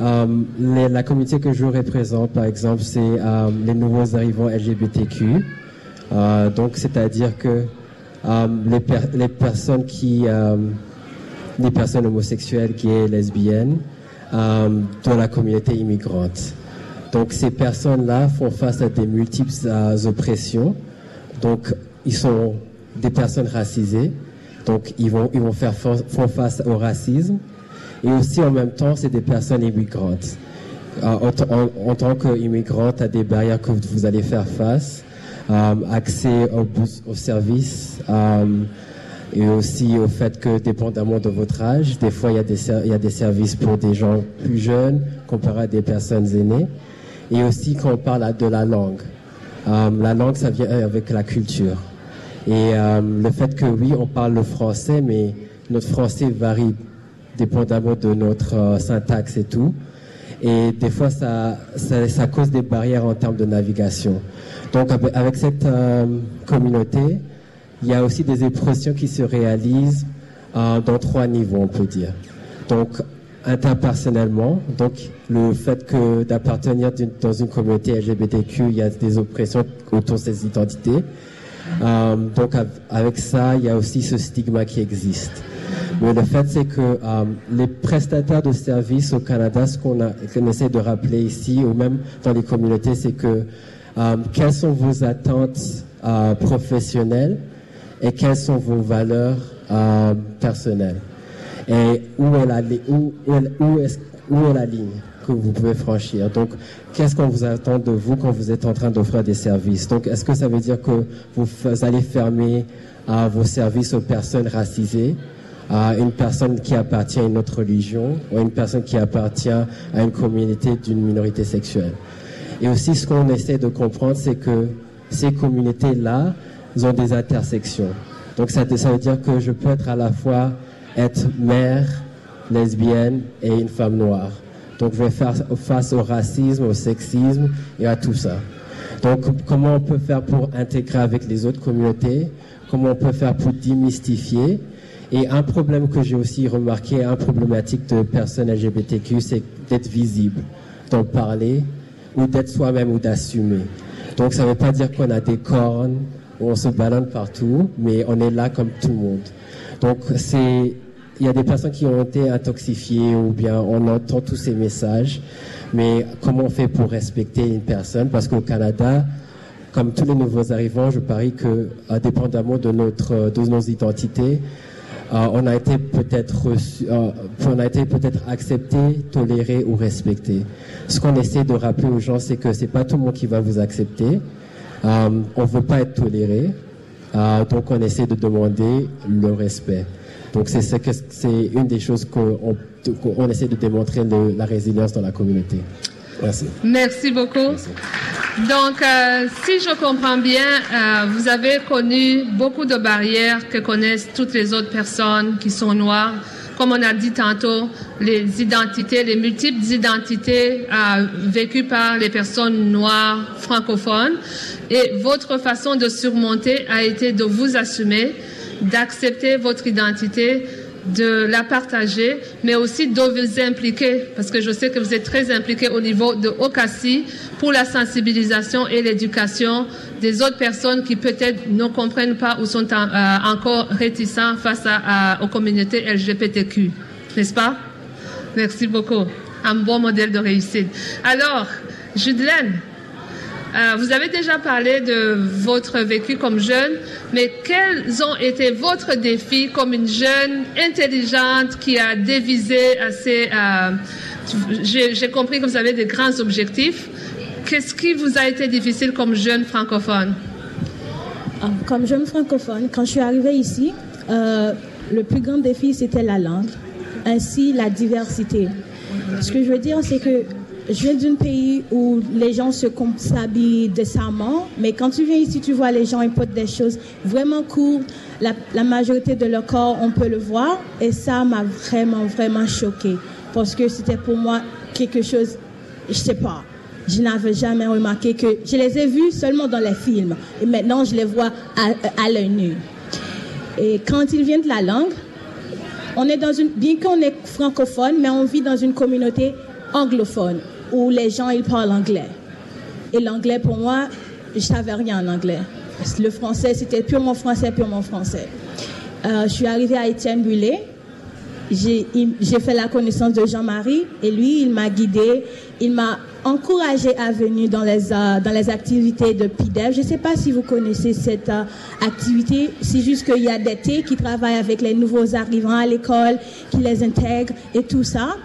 euh, la communauté que je représente, par exemple, c'est euh, les nouveaux arrivants LGBTQ. Euh, donc, c'est-à-dire que les, personnes qui, les personnes homosexuelles, gays, lesbiennes, de la communauté immigrante. Donc, ces personnes-là font face à des multiples oppressions. Donc, ils sont des personnes racisées. Donc, ils vont, ils vont faire font face au racisme. Et aussi, en même temps, c'est des personnes immigrantes. Euh, en, tant qu'immigrante, à des barrières que vous allez faire face, euh, accès aux, services, euh, et aussi au fait que, dépendamment de votre âge, des fois, il y, a des, y a des services pour des gens plus jeunes comparé à des personnes aînées. Et aussi, quand on parle de la langue, la langue, ça vient avec la culture. Et le fait que, oui, on parle le français, mais notre français varie dépendamment de notre euh, syntaxe et tout. Et des fois, ça, ça, cause des barrières en termes de navigation. Donc, avec cette euh, communauté, il y a aussi des impressions qui se réalisent euh, dans trois niveaux, on peut dire. Donc, interpersonnellement, donc le fait que d'appartenir dans une communauté LGBTQ, il y a des oppressions autour de ces identités. Donc, avec ça, il y a aussi ce stigma qui existe. Mais le fait, c'est que euh, les prestataires de services au Canada, ce qu'on essaie de rappeler ici, ou même dans les communautés, c'est que euh, quelles sont vos attentes euh, professionnelles et quelles sont vos valeurs personnelles? Et où est la, où, où, est, où est la ligne? Que vous pouvez franchir. Donc, qu'est-ce qu'on vous attend de vous quand vous êtes en train d'offrir des services? Donc, est-ce que ça veut dire que vous allez fermer vos services aux personnes racisées à une personne qui appartient à une autre religion ou à une personne qui appartient à une communauté d'une minorité sexuelle? Et aussi, ce qu'on essaie de comprendre, c'est que ces communautés-là ont des intersections. Donc, ça, ça veut dire que je peux être à la fois être mère, lesbienne et une femme noire. Donc, je vais faire face au racisme, au sexisme et à tout ça. Donc, comment on peut faire pour intégrer avec les autres communautés? Comment on peut faire pour démystifier? Et un problème que j'ai aussi remarqué, un problématique de personnes LGBTQ, c'est d'être visible, d'en parler, ou d'être soi-même ou d'assumer. Donc ça ne veut pas dire qu'on a des cornes, ou on se balade partout, mais on est là comme tout le monde. Donc c'est, il y a des personnes qui ont été intoxifiées ou bien on entend tous ces messages, mais comment on fait pour respecter une personne? Parce qu'au Canada, comme tous les nouveaux arrivants, je parie que, indépendamment de notre, de nos identités, euh, on a été peut-être euh, peut-être accepté, toléré ou respecté. Ce qu'on essaie de rappeler aux gens, c'est que c'est pas tout le monde qui va vous accepter. Euh, on veut pas être toléré, euh, donc on essaie de demander le respect. Donc c'est c'est une des choses qu'on on essaie de démontrer de la résilience dans la communauté. Merci. Merci beaucoup. Donc, euh, si je comprends bien, euh, vous avez connu beaucoup de barrières que connaissent toutes les autres personnes qui sont noires. Comme on a dit tantôt, les identités, les multiples identités euh, vécues par les personnes noires francophones. Et votre façon de surmonter a été de vous assumer, d'accepter votre identité, de la partager, mais aussi de vous impliquer, parce que je sais que vous êtes très impliqué au niveau de OCASI pour la sensibilisation et l'éducation des autres personnes qui peut-être ne comprennent pas ou sont euh, encore réticents face à, aux communautés LGBTQ. N'est-ce pas? Merci beaucoup. Un bon modèle de réussite. Alors, Judelaine, euh, vous avez déjà parlé de votre vécu comme jeune, mais quels ont été votre défis comme une jeune intelligente qui a dévisé assez... Euh, j'ai compris que vous avez des grands objectifs. Qu'est-ce qui vous a été difficile comme jeune francophone? Ah, Comme jeune francophone, quand je suis arrivée ici, euh, le plus grand défi, c'était la langue, ainsi la diversité. Ce que je veux dire, c'est que je viens d'un pays où les gens se s'habillent décemment, mais quand tu viens ici, tu vois les gens, ils portent des choses vraiment courtes. La, majorité de leur corps, on peut le voir. Et ça m'a vraiment, vraiment choqué. Parce que c'était pour moi quelque chose, je sais pas. Je n'avais jamais remarqué que je les ai vus seulement dans les films. Et maintenant, je les vois à, à l'œil nu. Et quand ils viennent de la langue, on est dans une, bien qu'on est francophone, mais on vit dans une communauté anglophone où les gens ils parlent anglais. Et l'anglais pour moi, je savais rien en anglais. Le français c'était purement français, purement français. Euh, je suis arrivée à Étienne Bullet. J'ai fait la connaissance de Jean-Marie et lui, il m'a guidée, il m'a encouragé à venir dans les, euh, dans les activités de PIDEV. Je ne sais pas si vous connaissez cette euh, activité, c'est juste qu'il y a des thés qui travaillent avec les nouveaux arrivants à l'école, qui les intègrent et tout ça.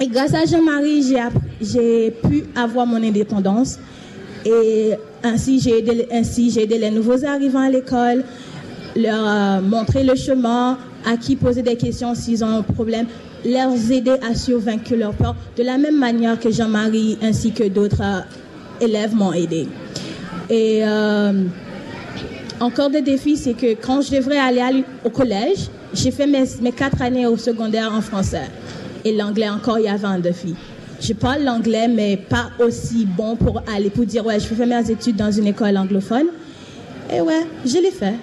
Grâce à Jean-Marie, j'ai pu avoir mon indépendance. Et ainsi, j'ai aidé, ainsi, j'ai aidé les nouveaux arrivants à l'école, leur euh, montrer le chemin, à qui poser des questions s'ils ont un problème, leur aider à survaincre leur peur, de la même manière que Jean-Marie ainsi que d'autres euh, élèves m'ont aidé. Et euh, encore des défis, c'est que quand je devrais aller au collège, j'ai fait mes, mes quatre années au secondaire en français et l'anglais encore, il y avait un défi. Je parle l'anglais, mais pas aussi bon pour aller, pour dire, ouais, je vais faire mes études dans une école anglophone. Et ouais, je l'ai fait.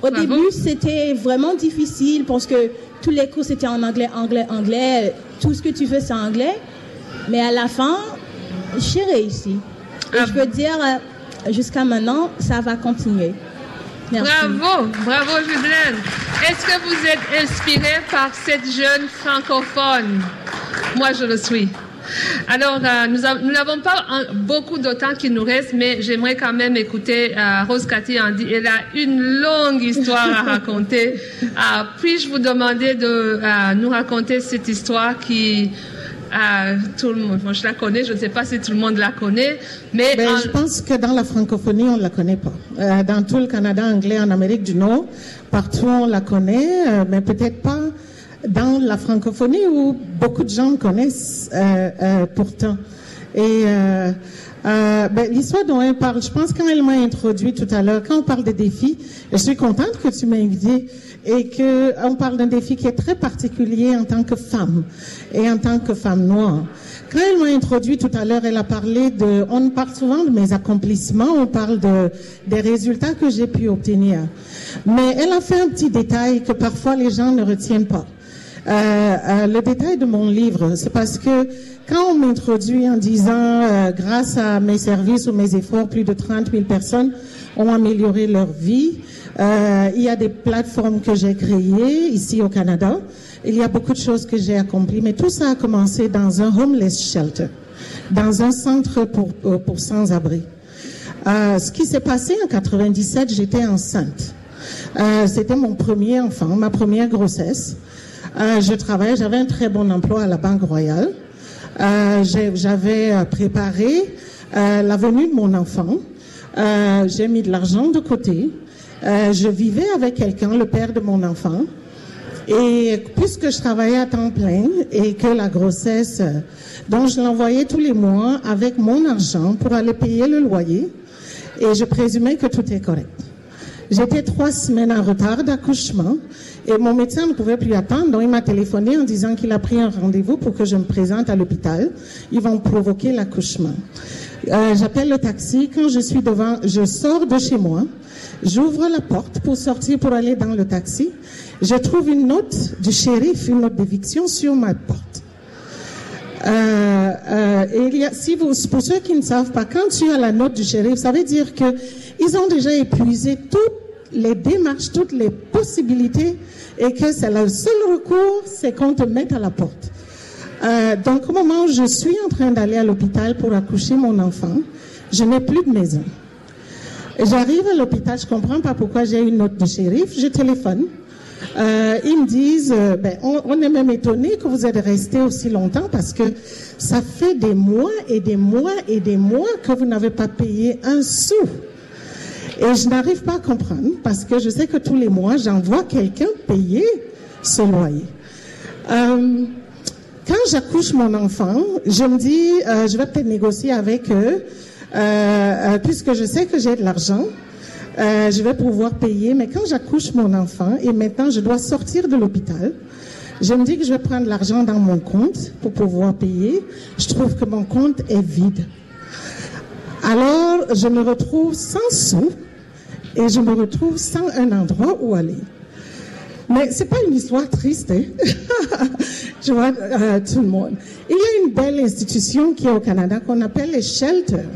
Au début, c'était vraiment difficile parce que tous les cours, c'était en anglais, anglais, anglais. Tout ce que tu veux, c'est anglais. Mais à la fin, j'ai réussi. Et je peux dire, euh, jusqu'à maintenant, ça va continuer. Bravo, bravo Judelène. Est-ce que vous êtes inspiré par cette jeune francophone? Moi, je le suis. Alors, euh, nous n'avons pas beaucoup de temps qui nous reste, mais j'aimerais quand même écouter euh, Rose Cathy Andy. Elle a une longue histoire à raconter. *laughs* Euh, puis-je vous demander de nous raconter cette histoire qui tout le monde. je la connais, je ne sais pas si tout le monde la connaît, mais ben, je pense que dans la francophonie, on ne la connaît pas. Euh, dans tout le Canada anglais, en Amérique du Nord, partout on la connaît, euh, mais peut-être pas dans la francophonie où beaucoup de gens connaissent euh, pourtant. Et ben, l'histoire dont elle parle, je pense quand elle m'a introduit tout à l'heure, quand on parle des défis, je suis contente que tu m'as invité et qu'on parle d'un défi qui est très particulier en tant que femme et en tant que femme noire. Quand elle m'a introduit tout à l'heure, elle a parlé de, on parle souvent de mes accomplissements, on parle de, des résultats que j'ai pu obtenir. Mais elle a fait un petit détail que parfois les gens ne retiennent pas. Euh, euh, le détail de mon livre, c'est parce que quand on m'introduit en disant, euh, grâce à mes services ou mes efforts, plus de 30 000 personnes ont amélioré leur vie, il y a des plateformes que j'ai créées ici au Canada. Il y a beaucoup de choses que j'ai accomplies, mais tout ça a commencé dans un homeless shelter, dans un centre pour, sans-abri. Ce qui s'est passé en 97, j'étais enceinte. C'était mon premier enfant, ma première grossesse. Euh, je travaillais, j'avais un très bon emploi à la Banque Royale. Euh, j'avais préparé la venue de mon enfant. j'ai mis de l'argent de côté. Euh, je vivais avec quelqu'un, le père de mon enfant. Et puisque je travaillais à temps plein et que la grossesse, euh, donc je l'envoyais tous les mois avec mon argent pour aller payer le loyer. Et je présumais que tout est correct. J'étais trois semaines en retard d'accouchement et mon médecin ne pouvait plus attendre, donc il m'a téléphoné en disant qu'il a pris un rendez-vous pour que je me présente à l'hôpital. Ils vont provoquer l'accouchement. Euh, J'appelle le taxi. Quand je suis devant, je sors de chez moi. J'ouvre la porte pour sortir pour aller dans le taxi. Je trouve une note du shérif, une note d'éviction sur ma porte. Euh, euh, il y a, si vous, pour ceux qui ne savent pas, quand tu as la note du shérif, ça veut dire que ils ont déjà épuisé toutes les démarches, toutes les possibilités, et que c'est le seul recours, c'est qu'on te mette à la porte. Euh, donc, au moment où je suis en train d'aller à l'hôpital pour accoucher mon enfant, je n'ai plus de maison. J'arrive à l'hôpital, je comprends pas pourquoi j'ai une note de shérif, je téléphone. Euh, ils me disent, euh, ben, on, est même étonné que vous êtes resté aussi longtemps parce que ça fait des mois et des mois et des mois que vous n'avez pas payé un sou. Et je n'arrive pas à comprendre parce que je sais que tous les mois, j'envoie quelqu'un payer ce loyer. Euh, Quand j'accouche mon enfant, je me dis, je vais peut-être négocier avec eux, puisque je sais que j'ai de l'argent. Euh, je vais pouvoir payer, mais quand j'accouche mon enfant et maintenant je dois sortir de l'hôpital, je me dis que je vais prendre l'argent dans mon compte pour pouvoir payer. Je trouve que mon compte est vide. Alors, je me retrouve sans sous et je me retrouve sans un endroit où aller. Mais c'est pas une histoire triste, hein? *laughs* je vois euh, tout le monde. Il y a une belle institution qui est au Canada qu'on appelle les shelters.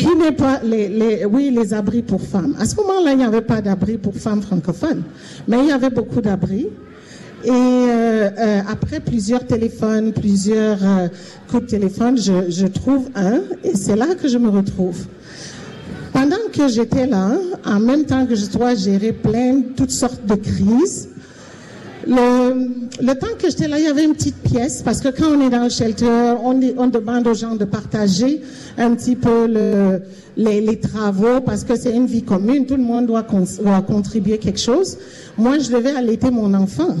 Qui n'est pas les, les, oui, les abris pour femmes. À ce moment-là, il n'y avait pas d'abri pour femmes francophones, mais il y avait beaucoup d'abris. Et euh, euh, après plusieurs téléphones, plusieurs euh, coups de téléphone, je, je trouve un, et c'est là que je me retrouve. Pendant que j'étais là, en même temps que je dois gérer plein, toutes sortes de crises, le, temps que j'étais là, il y avait une petite pièce, parce que quand on est dans le shelter, on, demande aux gens de partager un petit peu le, les, travaux, parce que c'est une vie commune, tout le monde doit, doit, contribuer quelque chose. Moi, je devais allaiter mon enfant.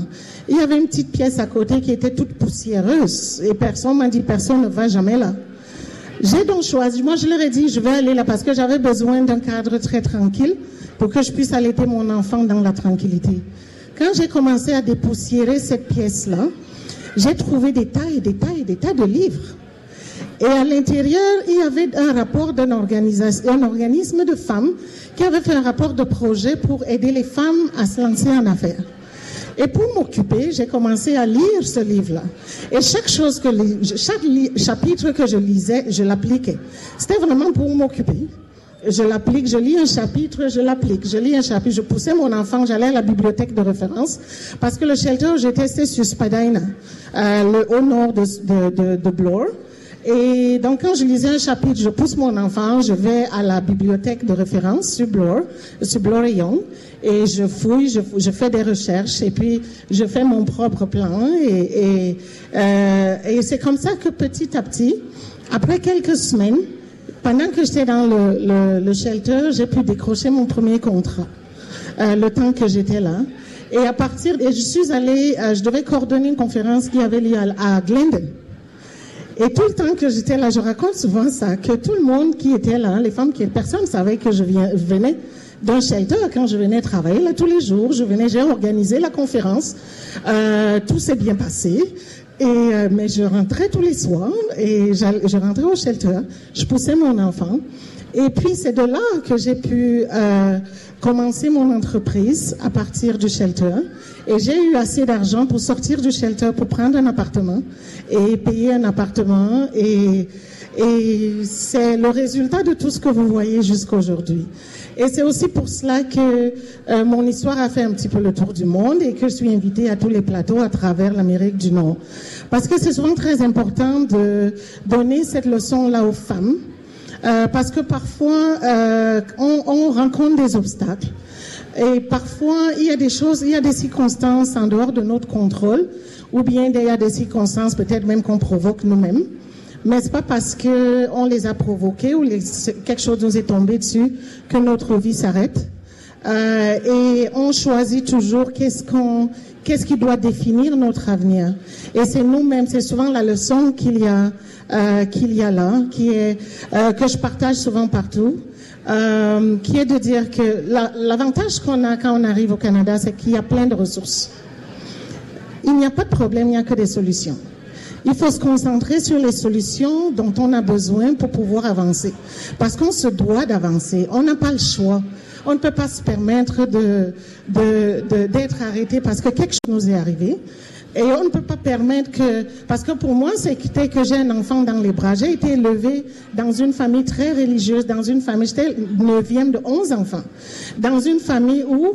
Il y avait une petite pièce à côté qui était toute poussiéreuse, et personne m'a dit, personne ne va jamais là. J'ai donc choisi, moi je leur ai dit, je vais aller là parce que j'avais besoin d'un cadre très tranquille pour que je puisse allaiter mon enfant dans la tranquillité. Quand j'ai commencé à dépoussiérer cette pièce-là, j'ai trouvé des tas et des tas et des tas de livres. Et à l'intérieur, il y avait un rapport d'un un organisme de femmes qui avait fait un rapport de projet pour aider les femmes à se lancer en affaires. Et pour m'occuper, j'ai commencé à lire ce livre-là. Et chaque chose que, chaque chapitre que je lisais, je l'appliquais. C'était vraiment pour m'occuper. Je l'applique, je lis un chapitre, je l'applique. Je lis un chapitre, je poussais mon enfant, j'allais à la bibliothèque de référence parce que le shelter où j'étais, sur Spadina, euh, le, au nord de, de, de, de Bloor. Et donc, quand je lisais un chapitre, je pousse mon enfant, je vais à la bibliothèque de référence sur Bloor, sur Bloor et et je fouille, je, je, fais des recherches, et puis je fais mon propre plan. Et, et, euh, et c'est comme ça que petit à petit, après quelques semaines, pendant que j'étais dans le, shelter, j'ai pu décrocher mon premier contrat, euh, le temps que j'étais là. Et à partir, et je suis allée, euh, je devais coordonner une conférence qui avait lieu à, à. Et tout le temps que j'étais là, je raconte souvent ça, que tout le monde qui était là, les femmes qui, personne ne savait que je venais d'un shelter quand je venais travailler là tous les jours. Je venais, j'ai organisé la conférence, euh, tout s'est bien passé. Et euh, mais je rentrais tous les soirs et je rentrais au shelter. Je poussais mon enfant. Et puis c'est de là que j'ai pu euh, commencer mon entreprise à partir du shelter. Et j'ai eu assez d'argent pour sortir du shelter, pour prendre un appartement et payer un appartement. Et, et c'est le résultat de tout ce que vous voyez jusqu'à aujourd'hui. Et c'est aussi pour cela que euh, mon histoire a fait un petit peu le tour du monde et que je suis invitée à tous les plateaux à travers l'Amérique du Nord. Parce que c'est souvent très important de donner cette leçon-là aux femmes. Euh, parce que parfois, euh, on, on rencontre des obstacles. Et parfois, il y a des choses, il y a des circonstances en dehors de notre contrôle, ou bien il y a des circonstances peut-être même qu'on provoque nous-mêmes. Mais c'est pas parce que on les a provoqués ou quelque chose nous est tombé dessus que notre vie s'arrête. Euh, et on choisit toujours qu'est-ce qu'on, qu'est-ce qui doit définir notre avenir. Et c'est nous-mêmes, c'est souvent la leçon qu'il y a, euh, qu'il y a là, qui est euh, que je partage souvent partout. Qui est de dire que l'avantage qu'on a quand on arrive au Canada, c'est qu'il y a plein de ressources. Il n'y a pas de problème, il n'y a que des solutions. Il faut se concentrer sur les solutions dont on a besoin pour pouvoir avancer. Parce qu'on se doit d'avancer. On n'a pas le choix. On ne peut pas se permettre d'être arrêté parce que quelque chose nous est arrivé. Et on ne peut pas permettre que, parce que pour moi, c'était que j'ai un enfant dans les bras. J'ai été élevée dans une famille très religieuse, dans une famille, j'étais neuvième de onze enfants, dans une famille où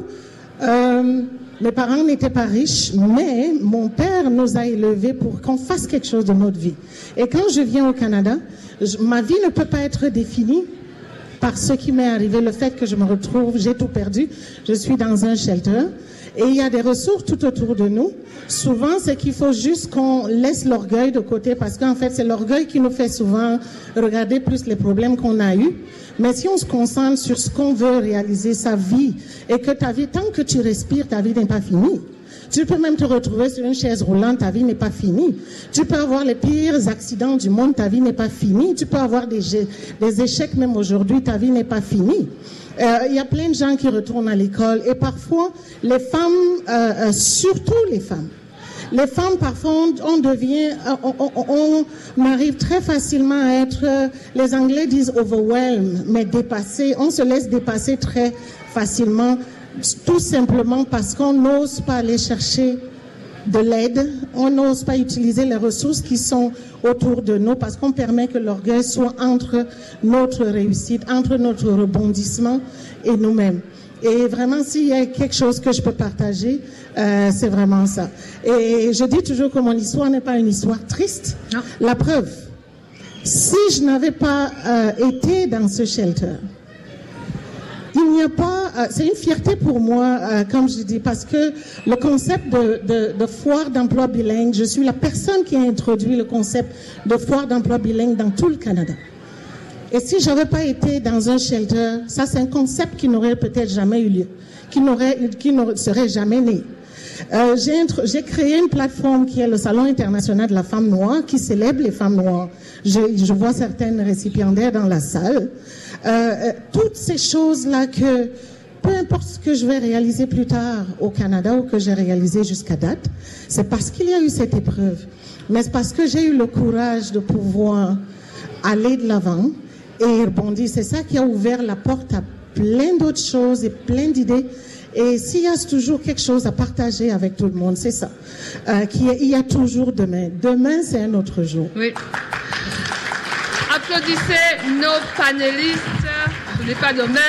euh, mes parents n'étaient pas riches, mais mon père nous a élevés pour qu'on fasse quelque chose de notre vie. Et quand je viens au Canada, ma vie ne peut pas être définie par ce qui m'est arrivé, le fait que je me retrouve, j'ai tout perdu, je suis dans un shelter. Et il y a des ressources tout autour de nous. Souvent, c'est qu'il faut juste qu'on laisse l'orgueil de côté parce qu'en fait, c'est l'orgueil qui nous fait souvent regarder plus les problèmes qu'on a eus. Mais si on se concentre sur ce qu'on veut réaliser, sa vie, et que ta vie, tant que tu respires, ta vie n'est pas finie. Tu peux même te retrouver sur une chaise roulante, ta vie n'est pas finie. Tu peux avoir les pires accidents du monde, ta vie n'est pas finie. Tu peux avoir des, échecs même aujourd'hui, ta vie n'est pas finie. Euh, il y a plein de gens qui retournent à l'école et parfois les femmes, euh, euh, surtout les femmes, les femmes, parfois, on, devient, on, arrive très facilement à être, les Anglais disent overwhelmed, mais dépassé. On se laisse dépasser très facilement, tout simplement parce qu'on n'ose pas aller chercher de l'aide, on n'ose pas utiliser les ressources qui sont autour de nous parce qu'on permet que l'orgueil soit entre notre réussite, entre notre rebondissement et nous-mêmes. Et vraiment, s'il y a quelque chose que je peux partager, euh, c'est vraiment ça. Et je dis toujours que mon histoire n'est pas une histoire triste. La preuve, si je n'avais pas euh, été dans ce shelter, euh, c'est une fierté pour moi, euh, comme je dis, parce que le concept de, foire d'emploi bilingue, je suis la personne qui a introduit le concept de foire d'emploi bilingue dans tout le Canada. Et si j'avais pas été dans un shelter, ça c'est un concept qui n'aurait peut-être jamais eu lieu, qui n'aurait, qui ne serait jamais né. Euh, j'ai créé une plateforme qui est le Salon international de la femme noire, qui célèbre les femmes noires. Je vois certaines récipiendaires dans la salle. Euh, euh, toutes ces choses-là que, peu importe ce que je vais réaliser plus tard au Canada ou que j'ai réalisé jusqu'à date, c'est parce qu'il y a eu cette épreuve. Mais c'est parce que j'ai eu le courage de pouvoir aller de l'avant et rebondir. C'est ça qui a ouvert la porte à plein d'autres choses et plein d'idées. Et s'il y a toujours quelque chose à partager avec tout le monde, c'est ça. Euh, il y a toujours demain. Demain, c'est un autre jour. Oui. Applaudissez nos panélistes. Ce n'est pas demain.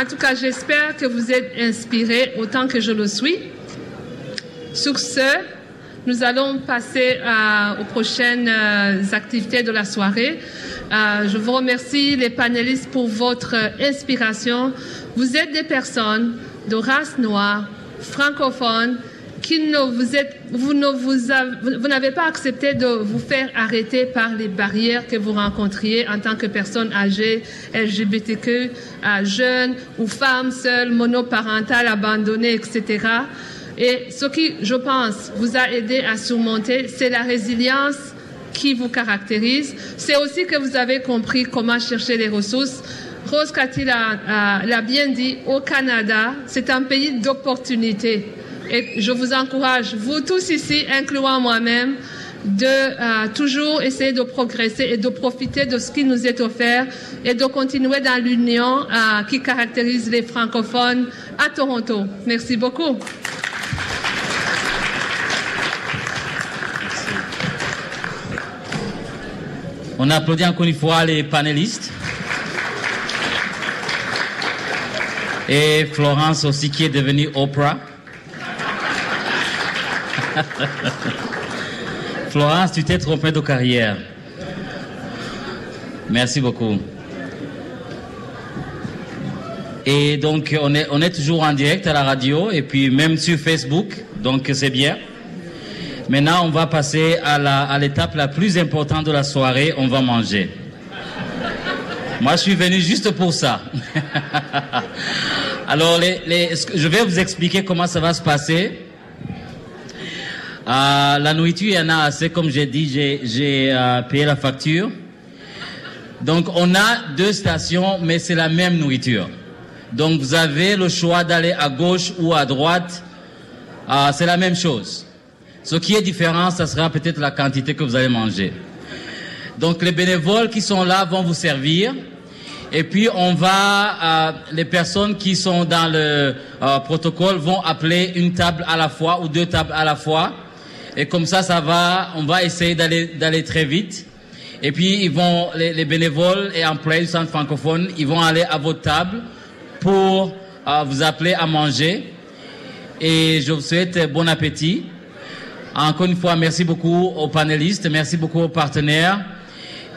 En tout cas, j'espère que vous êtes inspirés autant que je le suis. Sur ce, nous allons passer euh, aux prochaines euh, activités de la soirée. Euh, je vous remercie, les panélistes, pour votre inspiration. Vous êtes des personnes de race noire, francophones, vous vous n'avez pas accepté de vous faire arrêter par les barrières que vous rencontriez en tant que personne âgée, LGBTQ, euh, jeune ou femme seule, monoparentale, abandonnée, etc. Et ce qui, je pense, vous a aidé à surmonter, c'est la résilience qui vous caractérise. C'est aussi que vous avez compris comment chercher les ressources. Rose Cathy l'a bien dit, au Canada, c'est un pays d'opportunités. Et je vous encourage, vous tous ici, incluant moi-même, de euh, toujours essayer de progresser et de profiter de ce qui nous est offert et de continuer dans l'union euh, qui caractérise les francophones à Toronto. Merci beaucoup. On applaudit encore une fois les panélistes. Et Florence aussi qui est devenue Oprah. *laughs* Florence, tu t'es trompée de carrière. Merci beaucoup. Et donc, on est, on est toujours en direct à la radio et puis même sur Facebook, donc c'est bien. Maintenant, on va passer à l'étape la, plus importante de la soirée, on va manger. Moi, je suis venu juste pour ça. *laughs* Alors, je vais vous expliquer comment ça va se passer. Euh, la nourriture, il y en a assez. Comme j'ai dit, j'ai euh, payé la facture. Donc, on a deux stations, mais c'est la même nourriture. Donc, vous avez le choix d'aller à gauche ou à droite. Euh, c'est la même chose. Ce qui est différent, ça sera peut-être la quantité que vous allez manger. Donc, les bénévoles qui sont là vont vous servir. Et puis, on va, les personnes qui sont dans le protocole vont appeler une table à la fois ou deux tables à la fois. Et comme ça, ça va, on va essayer d'aller, très vite. Et puis, ils vont, les, bénévoles et employés du centre francophone, ils vont aller à votre table pour euh, vous appeler à manger. Et je vous souhaite bon appétit. Encore une fois, merci beaucoup aux panélistes, merci beaucoup aux partenaires.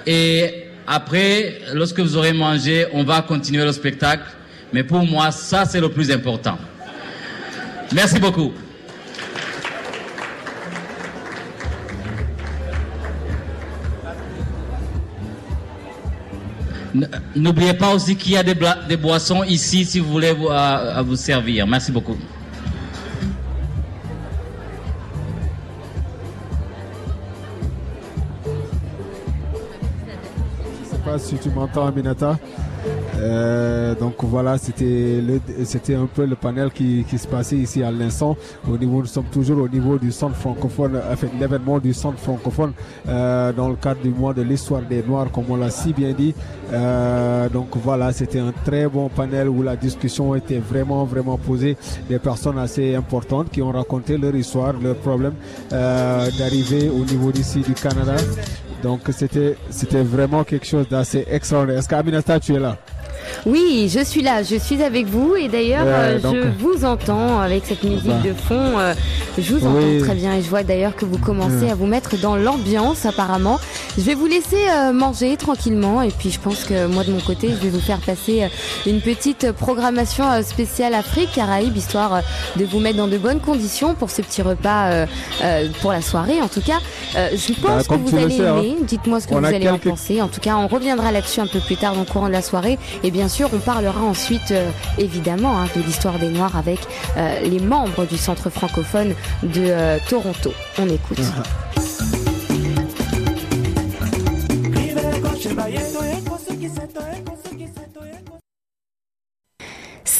Et après, lorsque vous aurez mangé, on va continuer le spectacle. Mais pour moi, ça, c'est le plus important. Merci beaucoup. N'oubliez pas aussi qu'il y a des, boissons ici si vous voulez vous, vous servir. Merci beaucoup. Je ne sais pas si tu m'entends, Aminata. Euh, donc voilà, c'était c'était un peu le panel qui, se passait ici à l'instant. Au niveau, nous sommes toujours au niveau du centre francophone, enfin l'événement du centre francophone euh, dans le cadre du mois de l'histoire des Noirs, comme on l'a si bien dit. Euh, donc voilà, c'était un très bon panel où la discussion était vraiment vraiment posée. Des personnes assez importantes qui ont raconté leur histoire, leurs problèmes euh, d'arriver au niveau d'ici du Canada. Donc c'était c'était vraiment quelque chose d'assez extraordinaire. Est-ce qu'Aminata, tu es là? Oui, je suis là, je suis avec vous et d'ailleurs euh, je vous entends avec cette musique bah. de fond. Euh, je vous entends très bien et je vois d'ailleurs que vous commencez à vous mettre dans l'ambiance apparemment. Je vais vous laisser euh, manger tranquillement et puis je pense que moi de mon côté je vais vous faire passer une petite programmation spéciale Afrique Caraïbes histoire de vous mettre dans de bonnes conditions pour ce petit repas pour la soirée en tout cas. je pense bah, que vous allez hein. aimer. Dites-moi ce que vous allez en penser. En tout cas on reviendra là-dessus un peu plus tard dans le courant de la soirée et bien sûr, on parlera ensuite, euh, évidemment, hein, de l'histoire des Noirs avec euh, les membres du Centre francophone de euh, Toronto. On écoute.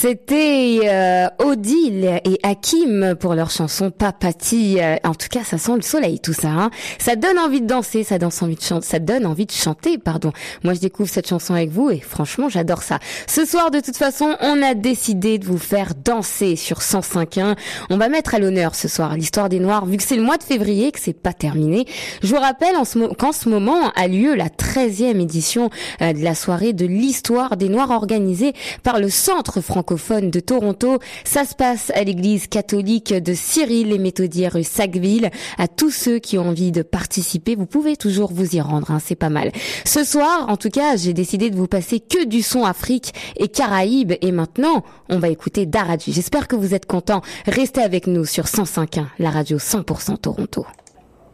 C'était euh, Odile et Hakim pour leur chanson Papati. Euh, en tout cas, ça sent le soleil tout ça. Hein. Ça donne envie de danser, ça donne envie de chanter, ça donne envie de chanter. Pardon. Moi, je découvre cette chanson avec vous et franchement, j'adore ça. Ce soir, de toute façon, on a décidé de vous faire danser sur 105.1. On va mettre à l'honneur ce soir l'histoire des Noirs, vu que c'est le mois de février, que c'est pas terminé. Je vous rappelle qu'en ce moment a lieu la 13e édition euh, de la soirée de l'histoire des Noirs organisée par le Centre franco de Toronto. Ça se passe à l'église catholique de Cyril et Méthodier rue Sackville. À tous ceux qui ont envie de participer, vous pouvez toujours vous y rendre, hein, c'est pas mal. Ce soir, en tout cas, j'ai décidé de vous passer que du son Afrique et Caraïbes. Et maintenant, on va écouter Daradji. J'espère que vous êtes contents. Restez avec nous sur 105.1, la radio 100% Toronto.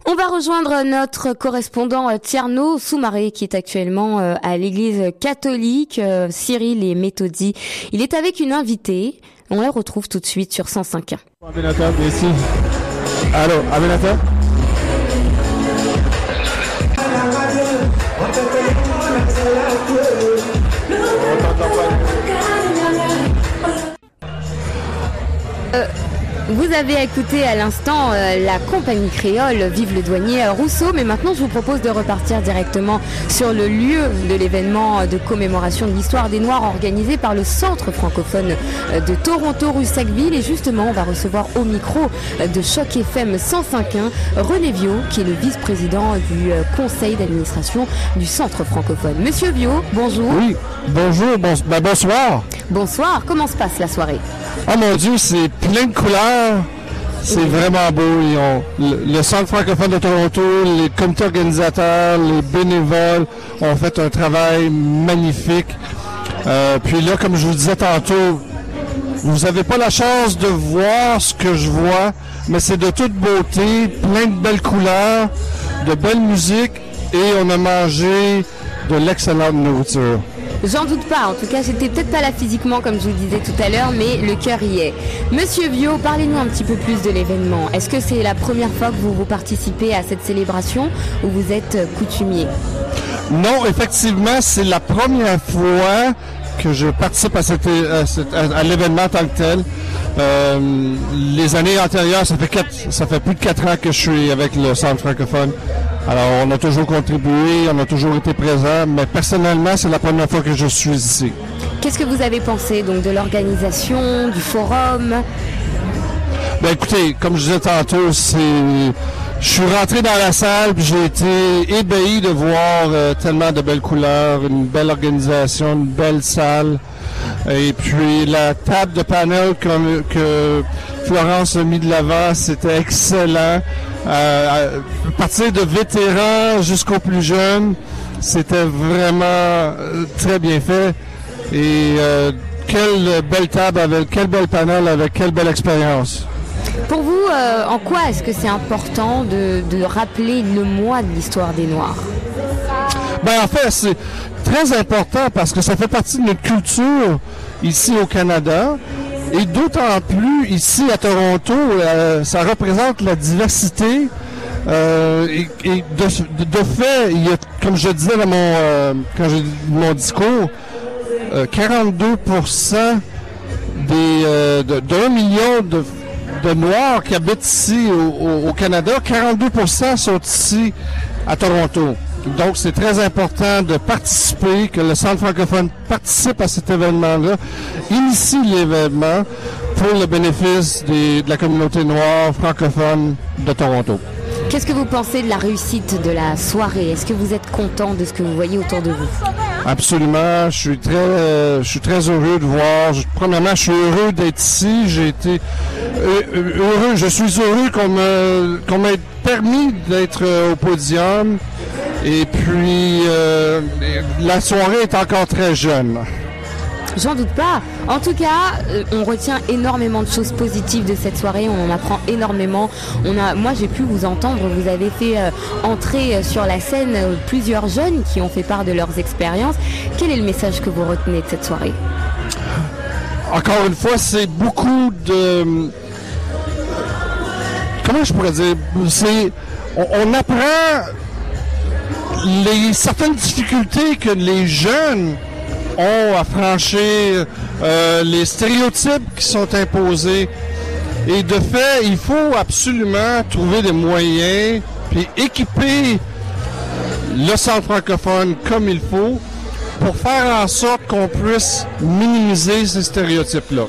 On va rejoindre notre correspondant euh, Tierno Soumaré qui est actuellement euh, à l'église catholique euh, Cyril et Méthodie. Il est avec une invitée. On la retrouve tout de suite sur 105. Aminata, merci. Allô, Aminata? Euh, vous avez écouté à l'instant euh, la compagnie créole Vive le douanier Rousseau, mais maintenant je vous propose de repartir directement sur le lieu de l'événement de commémoration de l'histoire des Noirs organisé par le Centre francophone euh, de Toronto rue Sackville. Et justement, on va recevoir au micro euh, de Choc FM 105.1 René Viau, qui est le vice-président du conseil d'administration du Centre francophone. Monsieur Viau, bonjour. Oui, bonjour, bah, bonsoir. Bonsoir, comment se passe la soirée? Oh mon Dieu, c'est plein de couleurs c'est vraiment beau. le, Centre francophone de Toronto, les comités organisateurs, les bénévoles ont fait un travail magnifique. Euh, puis là, comme je vous disais tantôt, vous n'avez pas la chance de voir ce que je vois, mais c'est de toute beauté, plein de belles couleurs, de belle musique, et on a mangé de l'excellente nourriture. J'en doute pas. En tout cas, j'étais peut-être pas là physiquement, comme je vous disais tout à l'heure, mais le cœur y est. Monsieur Vio, parlez-nous un petit peu plus de l'événement. Est-ce que c'est la première fois que vous, participez à cette célébration ou vous êtes coutumier? Non, effectivement, c'est la première fois que je participe à, cette, à, l'événement tant que tel. Euh, les années antérieures, ça fait, ça fait plus de quatre ans que je suis avec le Centre francophone. Alors, on a toujours contribué, on a toujours été présent, mais personnellement, c'est la première fois que je suis ici. Qu'est-ce que vous avez pensé donc de l'organisation, du forum? Ben écoutez, comme je disais tantôt, c'est je suis rentré dans la salle, j'ai été ébahi de voir euh, tellement de belles couleurs, une belle organisation, une belle salle. Et puis la table de panel que Florence a mis de l'avant, c'était excellent. Euh, partir de vétérans jusqu'aux plus jeunes, c'était vraiment euh, très bien fait. Et euh, quelle belle table avec quel bel panel avec quelle belle expérience. En quoi est-ce que c'est important de, de rappeler le mois de l'histoire des Noirs? Ben en fait, c'est très important parce que ça fait partie de notre culture ici au Canada. Et d'autant plus ici à Toronto, euh, ça représente la diversité. Euh, et, de, fait, il y a, comme je disais dans mon, euh, quand mon discours, 42% des d'un million de, de, Noirs qui habitent ici au, Canada, 42 sont ici à Toronto. Donc, c'est très important de participer, que le Centre francophone participe à cet événement-là, initie l'événement pour le bénéfice de la communauté noire francophone de Toronto. Qu'est-ce que vous pensez de la réussite de la soirée? Est-ce que vous êtes content de ce que vous voyez autour de vous? Absolument, je suis très, euh, je suis très heureux de voir. premièrement, je suis heureux d'être ici. J'ai été euh, heureux, je suis heureux qu'on m'ait permis d'être euh, au podium. Et puis, euh, la soirée est encore très jeune. J'en doute pas. En tout cas, euh, on retient énormément de choses positives de cette soirée. On en apprend énormément. On a, moi, j'ai pu vous entendre. Vous avez fait euh, entrer sur la scène plusieurs jeunes qui ont fait part de leurs expériences. Quel est le message que vous retenez de cette soirée? Encore une fois, c'est beaucoup de. Comment je pourrais dire? C'est on apprend les certaines difficultés que les jeunes ont à euh, les stéréotypes qui sont imposés. Et de fait, il faut absolument trouver des moyens, puis équiper le centre francophone comme il faut pour faire en sorte qu'on puisse minimiser ces stéréotypes-là.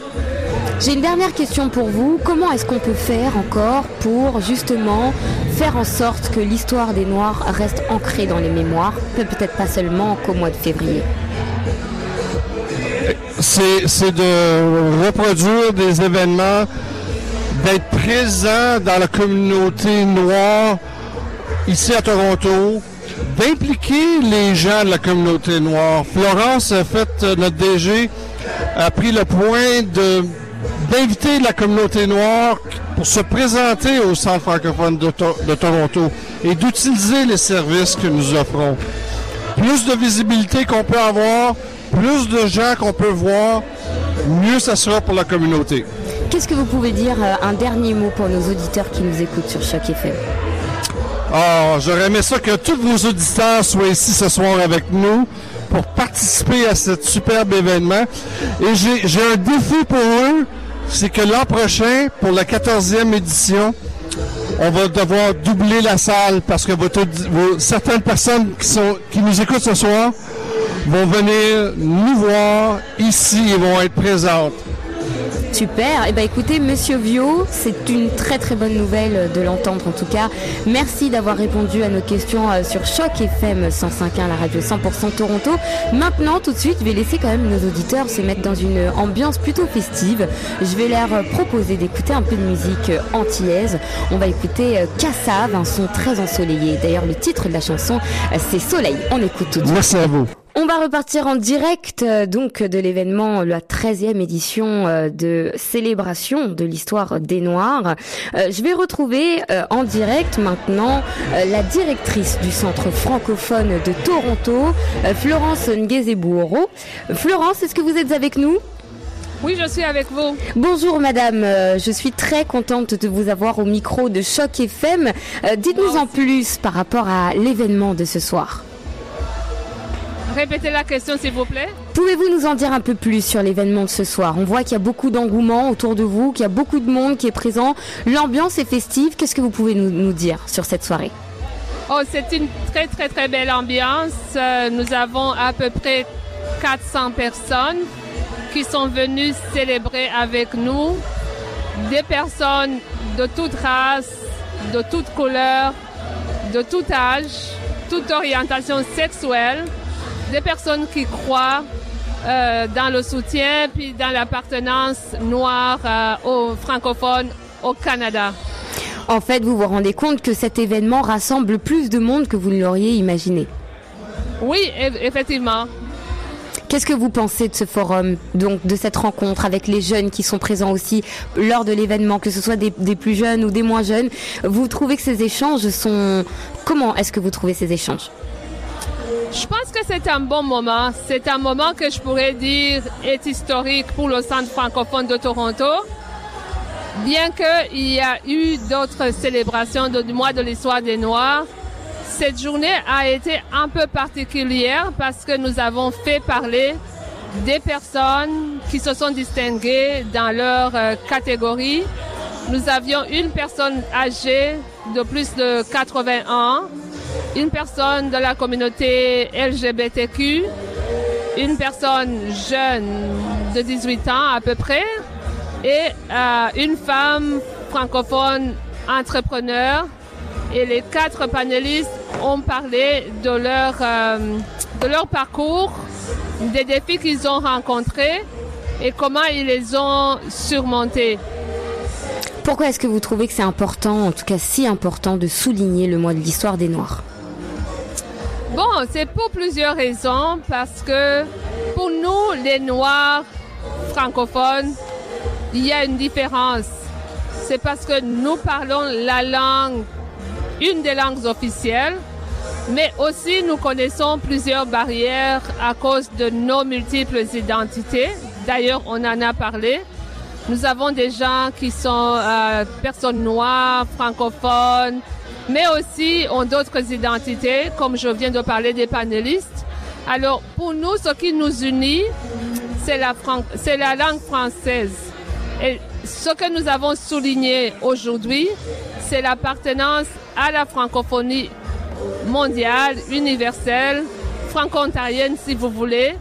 J'ai une dernière question pour vous. Comment est-ce qu'on peut faire encore pour justement faire en sorte que l'histoire des Noirs reste ancrée dans les mémoires, peut-être pas seulement qu'au mois de février? C'est de reproduire des événements, d'être présent dans la communauté noire ici à Toronto, d'impliquer les gens de la communauté noire. Florence a fait, notre DG, a pris le point de d'inviter la communauté noire pour se présenter au Centre francophone de, Toronto et d'utiliser les services que nous offrons. Plus de visibilité qu'on peut avoir, plus de gens qu'on peut voir, mieux ça sera pour la communauté. Qu'est-ce que vous pouvez dire, euh, un dernier mot pour nos auditeurs qui nous écoutent sur Choc FM? Ah, j'aurais aimé ça que tous vos auditeurs soient ici ce soir avec nous pour participer à ce superbe événement. Et j'ai un défi pour eux c'est que l'an prochain, pour la 14e édition, on va devoir doubler la salle parce que certaines personnes qui, sont, qui nous écoutent ce soir vont venir nous voir ici et vont être présentes. Super. Eh ben écoutez, Monsieur Vio, c'est une très très bonne nouvelle de l'entendre en tout cas. Merci d'avoir répondu à nos questions euh, sur Choc FM 105.1, la radio 100% Toronto. Maintenant, tout de suite, je vais laisser quand même nos auditeurs se mettre dans une ambiance plutôt festive. Je vais leur proposer d'écouter un peu de musique antillaise. On va écouter Cassave, un son très ensoleillé. D'ailleurs, le titre de la chanson, c'est Soleil. On écoute tout de suite. Merci à vous. On va repartir en direct euh, donc de l'événement, la 13e édition euh, de célébration de l'histoire des Noirs. Euh, je vais retrouver en direct maintenant la directrice du centre francophone de Toronto, Florence Nguezebouoro. Florence, est-ce que vous êtes avec nous? Oui, je suis avec vous. Bonjour madame, je suis très contente de vous avoir au micro de Choc FM. Dites-nous en plus par rapport à l'événement de ce soir. Répétez la question, s'il vous plaît. Pouvez-vous nous en dire un peu plus sur l'événement de ce soir? On voit qu'il y a beaucoup d'engouement autour de vous, qu'il y a beaucoup de monde qui est présent. L'ambiance est festive. Qu'est-ce que vous pouvez nous, dire sur cette soirée? Oh, c'est une très, très, très belle ambiance. Euh, nous avons à peu près 400 personnes qui sont venues célébrer avec nous. Des personnes de toute race, de toute couleur, de tout âge, toute orientation sexuelle des personnes qui croient euh, dans le soutien puis dans l'appartenance noire euh, aux francophones au Canada. En fait, vous vous rendez compte que cet événement rassemble plus de monde que vous ne l'auriez imaginé. Oui, effectivement. Qu'est-ce que vous pensez de ce forum, donc de cette rencontre avec les jeunes qui sont présents aussi lors de l'événement, que ce soit des, des, plus jeunes ou des moins jeunes? Vous trouvez que ces échanges sont... Comment est-ce que vous trouvez ces échanges? Je pense que c'est un bon moment. C'est un moment que je pourrais dire est historique pour le Centre francophone de Toronto. Bien qu'il y a eu d'autres célébrations du mois de l'histoire des Noirs, cette journée a été un peu particulière parce que nous avons fait parler des personnes qui se sont distinguées dans leur euh, catégorie. Nous avions une personne âgée de plus de 80 ans, une personne de la communauté LGBTQ, une personne jeune de 18 ans à peu près, et euh, une femme francophone entrepreneur. Et les quatre panélistes ont parlé euh, de leur parcours, des défis qu'ils ont rencontrés et comment ils les ont surmontés. Pourquoi est-ce que vous trouvez que c'est important, en tout cas si important, de souligner le mois de l'histoire des Noirs? Bon, c'est pour plusieurs raisons, parce que pour nous, les Noirs francophones, il y a une différence. C'est parce que nous parlons la langue, une des langues officielles, mais aussi nous connaissons plusieurs barrières à cause de nos multiples identités. D'ailleurs, on en a parlé. Nous avons des gens qui sont euh, personnes noires, francophones, mais aussi ont d'autres identités, comme je viens de parler des panélistes. Alors, pour nous, ce qui nous unit, c'est la, c'est la langue française. Et ce que nous avons souligné aujourd'hui, c'est l'appartenance à la francophonie mondiale, universelle, franco-ontarienne si vous voulez,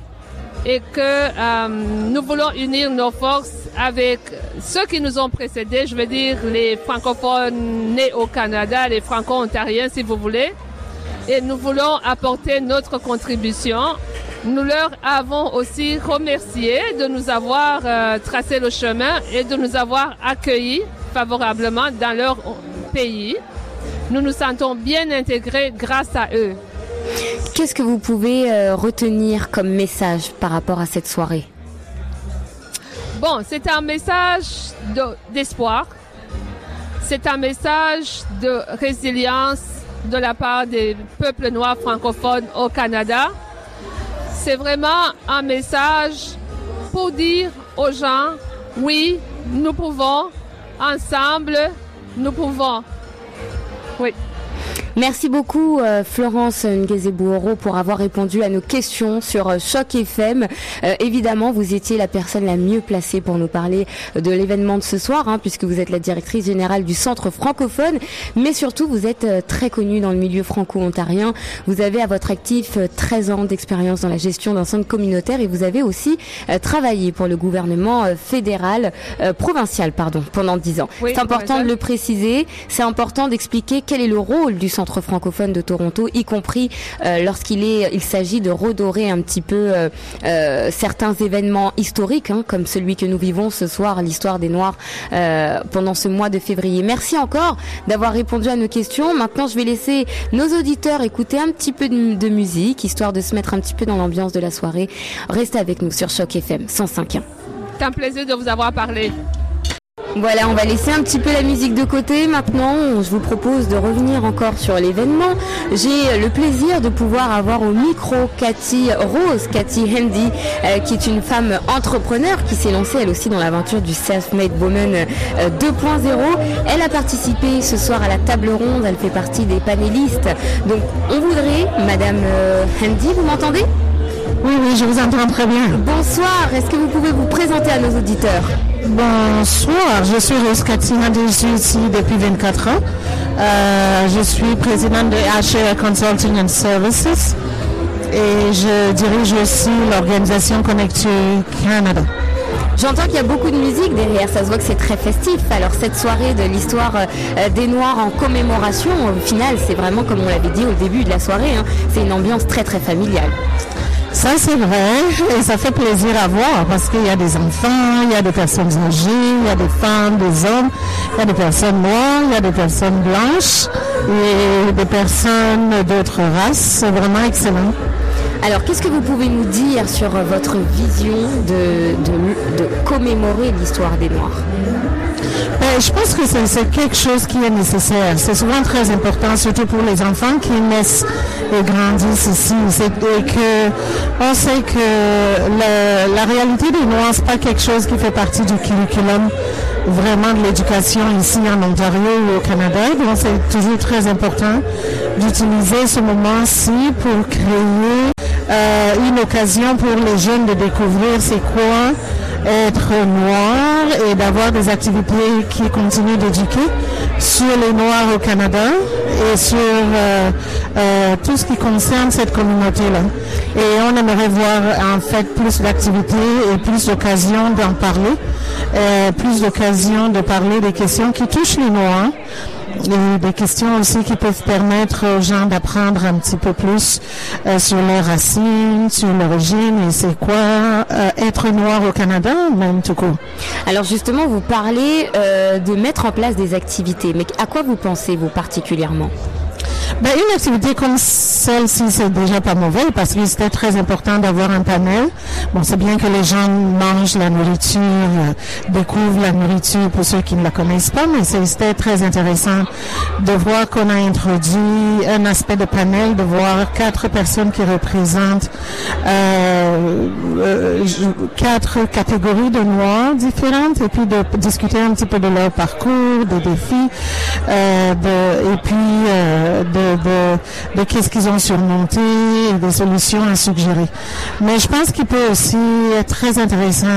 et que euh, nous voulons unir nos forces avec ceux qui nous ont précédés, je veux dire les francophones nés au Canada, les franco-ontariens si vous voulez, et nous voulons apporter notre contribution. Nous leur avons aussi remercié de nous avoir euh, tracé le chemin et de nous avoir accueillis favorablement dans leur pays. Nous nous sentons bien intégrés grâce à eux. Qu'est-ce que vous pouvez euh, retenir comme message par rapport à cette soirée? Bon, c'est un message d'espoir. c'est un message de résilience de la part des peuples noirs francophones au Canada. C'est vraiment un message pour dire aux gens, oui, nous pouvons, ensemble, nous pouvons. Oui. Merci beaucoup euh, Florence Ngezebouoro pour avoir répondu à nos questions sur euh, Choc FM. Euh, évidemment, vous étiez la personne la mieux placée pour nous parler de l'événement de ce soir, hein, puisque vous êtes la directrice générale du Centre francophone, mais surtout vous êtes très connue dans le milieu franco-ontarien. Vous avez à votre actif 13 ans d'expérience dans la gestion d'un centre communautaire et vous avez aussi travaillé pour le gouvernement fédéral, provincial, pardon, pendant 10 ans. C'est important de le préciser. C'est important d'expliquer quel est le rôle du centre francophone de Toronto, y compris euh, lorsqu'il s'agit de redorer un petit peu euh, euh, certains événements historiques, hein, comme celui que nous vivons ce soir, l'histoire des Noirs pendant ce mois de février. Merci encore d'avoir répondu à nos questions. Maintenant, je vais laisser nos auditeurs écouter un petit peu de, de musique, histoire de se mettre un petit peu dans l'ambiance de la soirée. Restez avec nous sur Choc FM 105.1. C'est un plaisir de vous avoir parlé. Voilà, on va laisser un petit peu la musique de côté. Maintenant, je vous propose de revenir encore sur l'événement. J'ai le plaisir de pouvoir avoir au micro Cathy Rose, Cathy Handy, euh, qui est une femme entrepreneur qui s'est lancée elle aussi dans l'aventure du Self-Made Woman 2.0. Euh, elle a participé ce soir à la table ronde, elle fait partie des panélistes. Donc, on voudrait, Madame euh, Handy, vous m'entendez? Oui, oui, je vous entends très bien. Bonsoir, est-ce que vous pouvez vous présenter à nos auditeurs Bonsoir, je suis Rose Katina, je suis ici depuis 24 ans. Euh, je suis présidente de HR Consulting and Services et je dirige aussi l'organisation Connectue Canada. J'entends qu'il y a beaucoup de musique derrière, ça se voit que c'est très festif. Alors cette soirée de l'histoire euh, des Noirs en commémoration, au final, c'est vraiment comme on l'avait dit au début de la soirée, hein, c'est une ambiance très très familiale. Ça, c'est vrai, et ça fait plaisir à voir parce qu'il y a des enfants, il y a des personnes âgées, il y a des femmes, des hommes, il y a des personnes noires, il y a des personnes blanches et des personnes d'autres races. C'est vraiment excellent. Alors, qu'est-ce que vous pouvez nous dire sur votre vision de, de, de commémorer l'histoire des Noirs? Ben, je pense que c'est quelque chose qui est nécessaire. C'est souvent très important, surtout pour les enfants qui naissent et grandissent ici. Et que on sait que la, réalité des Noirs, c'est pas quelque chose qui fait partie du curriculum vraiment de l'éducation ici en Ontario ou au Canada. Donc c'est toujours très important d'utiliser ce moment-ci pour créer euh, une occasion pour les jeunes de découvrir c'est quoi être noir et d'avoir des activités qui continuent d'éduquer sur les Noirs au Canada et sur euh, euh, tout ce qui concerne cette communauté-là. Et on aimerait voir en fait plus d'activités et plus d'occasions d'en parler, euh, plus d'occasions de parler des questions qui touchent les Noirs et des questions aussi qui peuvent permettre aux gens d'apprendre un petit peu plus euh, sur leurs racines, sur l'origine et c'est quoi euh, être noir au Canada, même tout court? Alors justement, vous parlez euh, de mettre en place des activités, mais à quoi vous pensez vous particulièrement? Ben, une activité comme celle-ci, c'est déjà pas mauvais parce que c'était très important d'avoir un panel. Bon, c'est bien que les gens mangent la nourriture, euh, découvrent la nourriture pour ceux qui ne la connaissent pas, mais c'était très intéressant de voir qu'on a introduit un aspect de panel, de voir quatre personnes qui représentent euh, euh, quatre catégories de noirs différentes et puis de discuter un petit peu de leur parcours, des défis, et puis de de, qu'est-ce qu'ils ont surmonté et des solutions à suggérer. Mais je pense qu'il peut aussi être très intéressant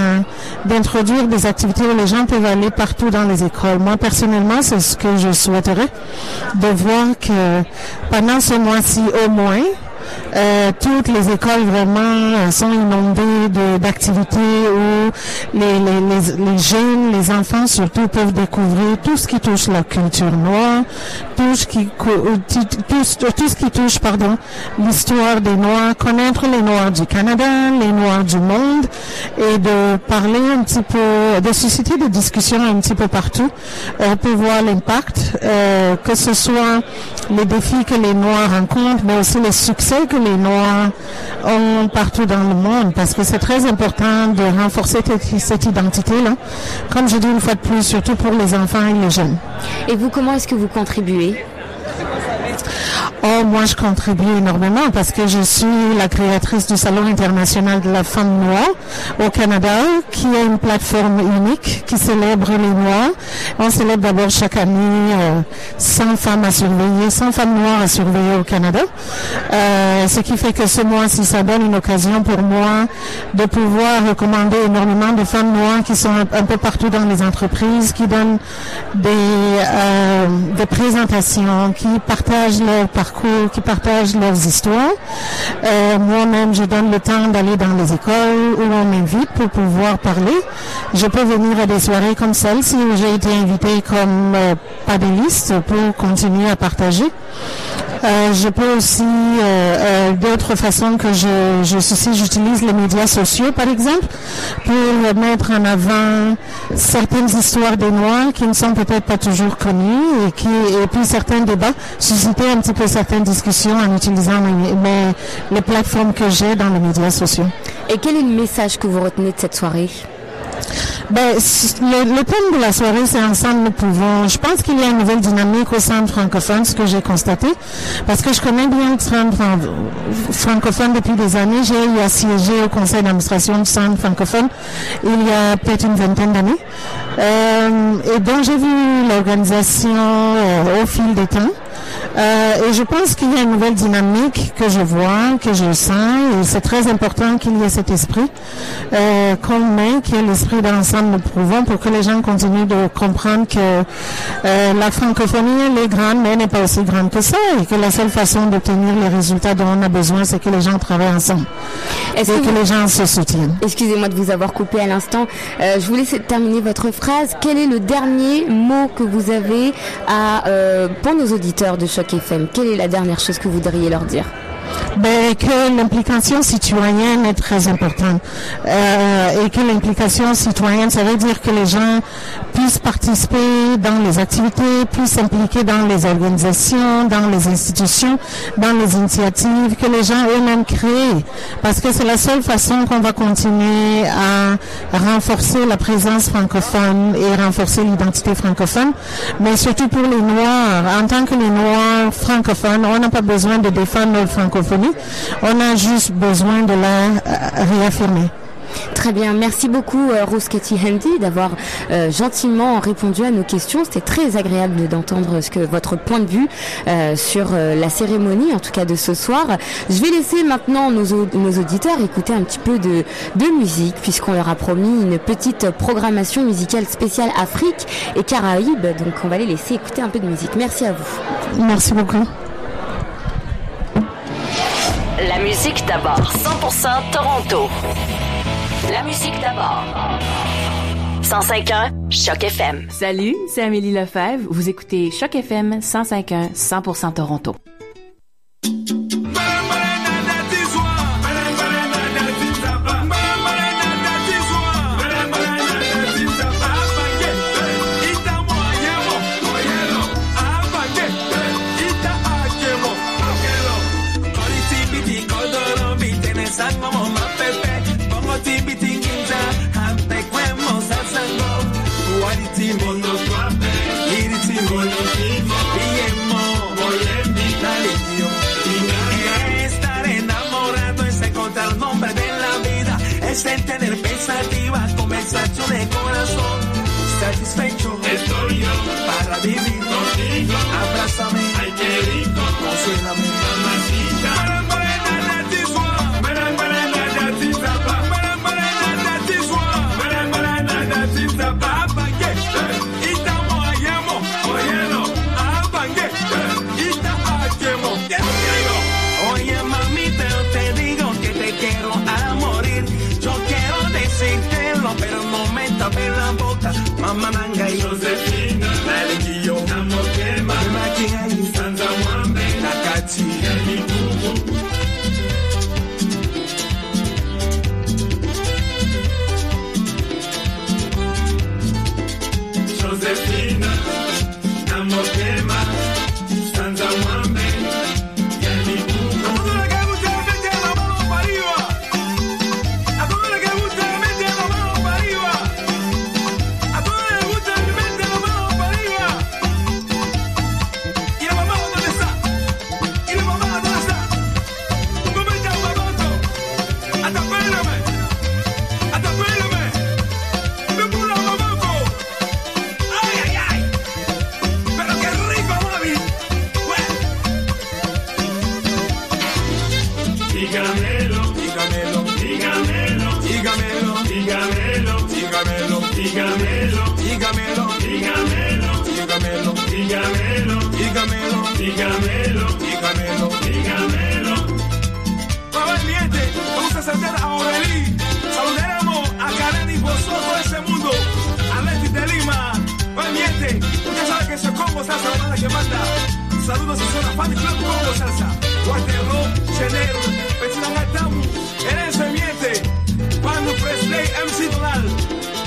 d'introduire des activités où les gens peuvent aller partout dans les écoles. Moi, personnellement, c'est ce que je souhaiterais, de voir que pendant ce mois-ci au moins, euh, toutes les écoles vraiment euh, sont inondées d'activités où les, jeunes, les enfants surtout peuvent découvrir tout ce qui touche la culture noire, tout ce qui, tout, ce qui touche pardon l'histoire des Noirs, connaître les Noirs du Canada, les Noirs du monde et de parler un petit peu, de susciter des discussions un petit peu partout. Euh, pour voir l'impact, euh, que ce soit les défis que les Noirs rencontrent, mais aussi les succès que les Noirs ont partout dans le monde, parce que c'est très important de renforcer cette identité-là, comme je dis une fois de plus, surtout pour les enfants et les jeunes. Et vous, comment est-ce que vous contribuez? Oh, moi, je contribue énormément parce que je suis la créatrice du Salon international de la femme noire au Canada, qui est une plateforme unique qui célèbre les Noirs. On célèbre d'abord chaque année euh, 100 femmes à surveiller, 100 femmes noires à surveiller au Canada. Euh, ce qui fait que ce mois-ci, ça donne une occasion pour moi de pouvoir recommander énormément de femmes noires qui sont un, peu partout dans les entreprises, qui donnent des, euh, des présentations, qui partagent leur parcours qui partagent leurs histoires. Euh, moi-même, je donne le temps d'aller dans les écoles où on m'invite pour pouvoir parler. Je peux venir à des soirées comme celle-ci où j'ai été invitée comme euh, panéliste pour continuer à partager. Euh, je peux aussi, euh, euh, d'autres façons que je, je j'utilise les médias sociaux, par exemple, pour mettre en avant certaines histoires des Noirs qui ne sont peut-être pas toujours connues et qui, et puis certains débats, susciter un petit peu certaines discussions en utilisant les plateformes que j'ai dans les médias sociaux. Et quel est le message que vous retenez de cette soirée? Ben, le, thème de la soirée, c'est Ensemble nous pouvons. Je pense qu'il y a une nouvelle dynamique au centre francophone, ce que j'ai constaté, parce que je connais bien le centre francophone depuis des années. J'ai eu à siéger au conseil d'administration du centre francophone il y a peut-être une vingtaine d'années. Euh, et donc j'ai vu l'organisation euh, au fil des temps. Euh, et je pense qu'il y a une nouvelle dynamique que je vois, que je sens, et c'est très important qu'il y ait cet esprit euh, qu'on met, qui est l'esprit d'ensemble nous prouvons, pour que les gens continuent de comprendre que euh, la francophonie, elle est grande, mais elle n'est pas aussi grande que ça, et que la seule façon d'obtenir les résultats dont on a besoin, c'est que les gens travaillent ensemble, et que, les gens se soutiennent. Excusez-moi de vous avoir coupé à l'instant. Euh, je voulais terminer votre phrase. Quel est le dernier mot que vous avez à, pour nos auditeurs de Quelle est la dernière chose que vous voudriez leur dire? Ben, que l'implication citoyenne est très importante. Euh, et que l'implication citoyenne, ça veut dire que les gens puissent participer dans les activités, puissent s'impliquer dans les organisations, dans les institutions, dans les initiatives que les gens eux-mêmes créent, parce que c'est la seule façon qu'on va continuer à renforcer la présence francophone et renforcer l'identité francophone, mais surtout pour les Noirs. En tant que les Noirs francophones, on n'a pas besoin de défendre notre francophonie, on a juste besoin de la euh, réaffirmer. Très bien, merci beaucoup euh, Rose Cathy Handy d'avoir euh, gentiment répondu à nos questions. C'était très agréable d'entendre ce que votre point de vue euh, sur euh, la cérémonie, en tout cas de ce soir. Je vais laisser maintenant nos, nos auditeurs écouter un petit peu de, de musique, puisqu'on leur a promis une petite programmation musicale spéciale Afrique et Caraïbes. Donc on va les laisser écouter un peu de musique. Merci à vous. Merci beaucoup. La musique d'abord, 100% Toronto. La musique d'abord. 105.1 Choc FM. Salut, c'est Amélie Lefebvre. Vous écoutez Choc FM 105.1 100% Toronto. Pensativa, conversación de corazón. Satisfecho. Estoy yo. Para vivir. Contigo. Abrázame, ay qué rico, consuélame, salsa. Guaterro, Chanel, Petina Gatamu, Erense miente. Pando Presley, MC Donal.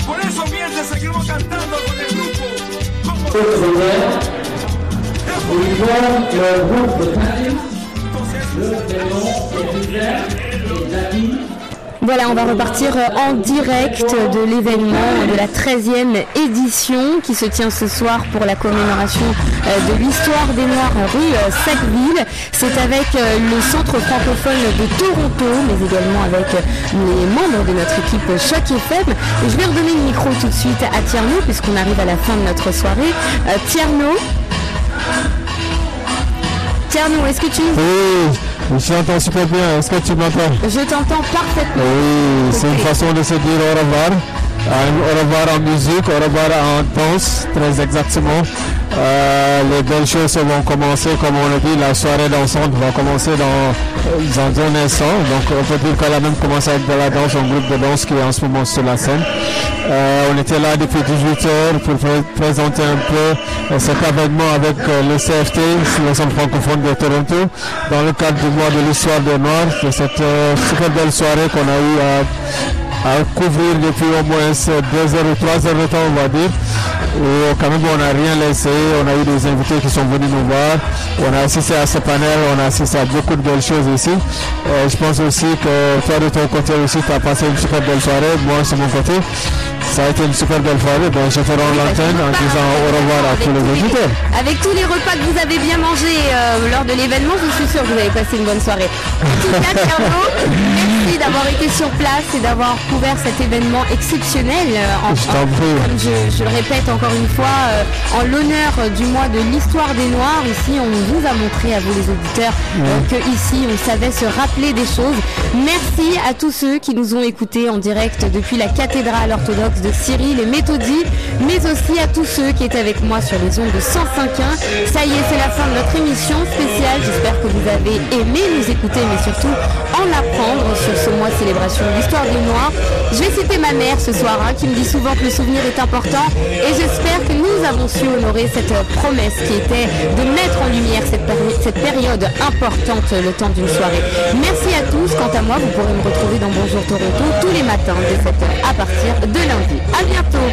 Por eso miente, seguimos cantando con el grupo. Voilà, on va repartir en direct de l'événement de la 13e édition qui se tient ce soir pour la commémoration euh, de l'histoire des Noirs rue euh, Sackville. C'est avec euh, le centre francophone de Toronto, mais également avec euh, les membres de notre équipe Choc FM. Et je vais redonner le micro tout de suite à Tierno puisqu'on arrive à la fin de notre soirée. Euh, Tierno, Tierno, est-ce que tu... je t'entends super bien. Est-ce que tu m'entends Je t'entends parfaitement. Oui, c'est une façon de se dire au revoir. Au revoir en musique, au revoir en danse, très exactement. Euh, les belles choses vont commencer, comme on l'a dit, la soirée dansante va commencer dans, dans un instant. Donc on peut dire qu'elle a même commencé avec de la danse, un groupe de danse qui est en ce moment sur la scène. Euh, on était là depuis 18 heures pour pr- présenter un peu euh, cet événement avec le CFT, le Centre francophone de Toronto, dans le cadre du mois de l'histoire des Noirs, de cette euh, belle soirée qu'on a eu à, couvrir depuis au moins euh, deux heures ou trois heures de temps, on va dire. Et quand même, on n'a rien laissé. On a eu des invités qui sont venus nous voir. On a assisté à ce panel. On a assisté à beaucoup de belles choses ici. Euh, je pense aussi que toi, de ton côté aussi, tu as passé une super belle soirée. Moi, de mon côté, ça a été une super belle soirée. Donc, je te rends l'antenne en disant au revoir à tous les auditeurs. Avec tous les repas que vous avez bien mangés euh, lors de l'événement, je suis sûre que vous avez passé une bonne soirée. *laughs* Merci d'avoir été sur place et d'avoir couvert cet événement exceptionnel. euh, en- Je en- comme je, je le répète encore une fois, euh, en l'honneur du mois de l'histoire des Noirs, ici, on vous a montré à vous les auditeurs euh, que ici, on savait se rappeler des choses. Merci à tous ceux qui nous ont écoutés en direct depuis la cathédrale orthodoxe de Cyril et Méthodie, mais aussi à tous ceux qui étaient avec moi sur les ondes de 105.1. Ça y est, c'est la fin de notre émission spéciale. J'espère que vous avez aimé nous écouter, mais surtout en apprendre sur ce mois de célébration de l'histoire des Noirs. Je vais citer ma mère ce soir, hein, qui me dit souvent que le souvenir est important, et j'espère que nous avons su honorer cette promesse qui était de mettre en lumière cette, péri- cette période importante le temps d'une soirée. Merci à tous. Quant à moi, vous pourrez me retrouver dans Bonjour Toronto tous les matins de 7h à partir de lundi. À bientôt.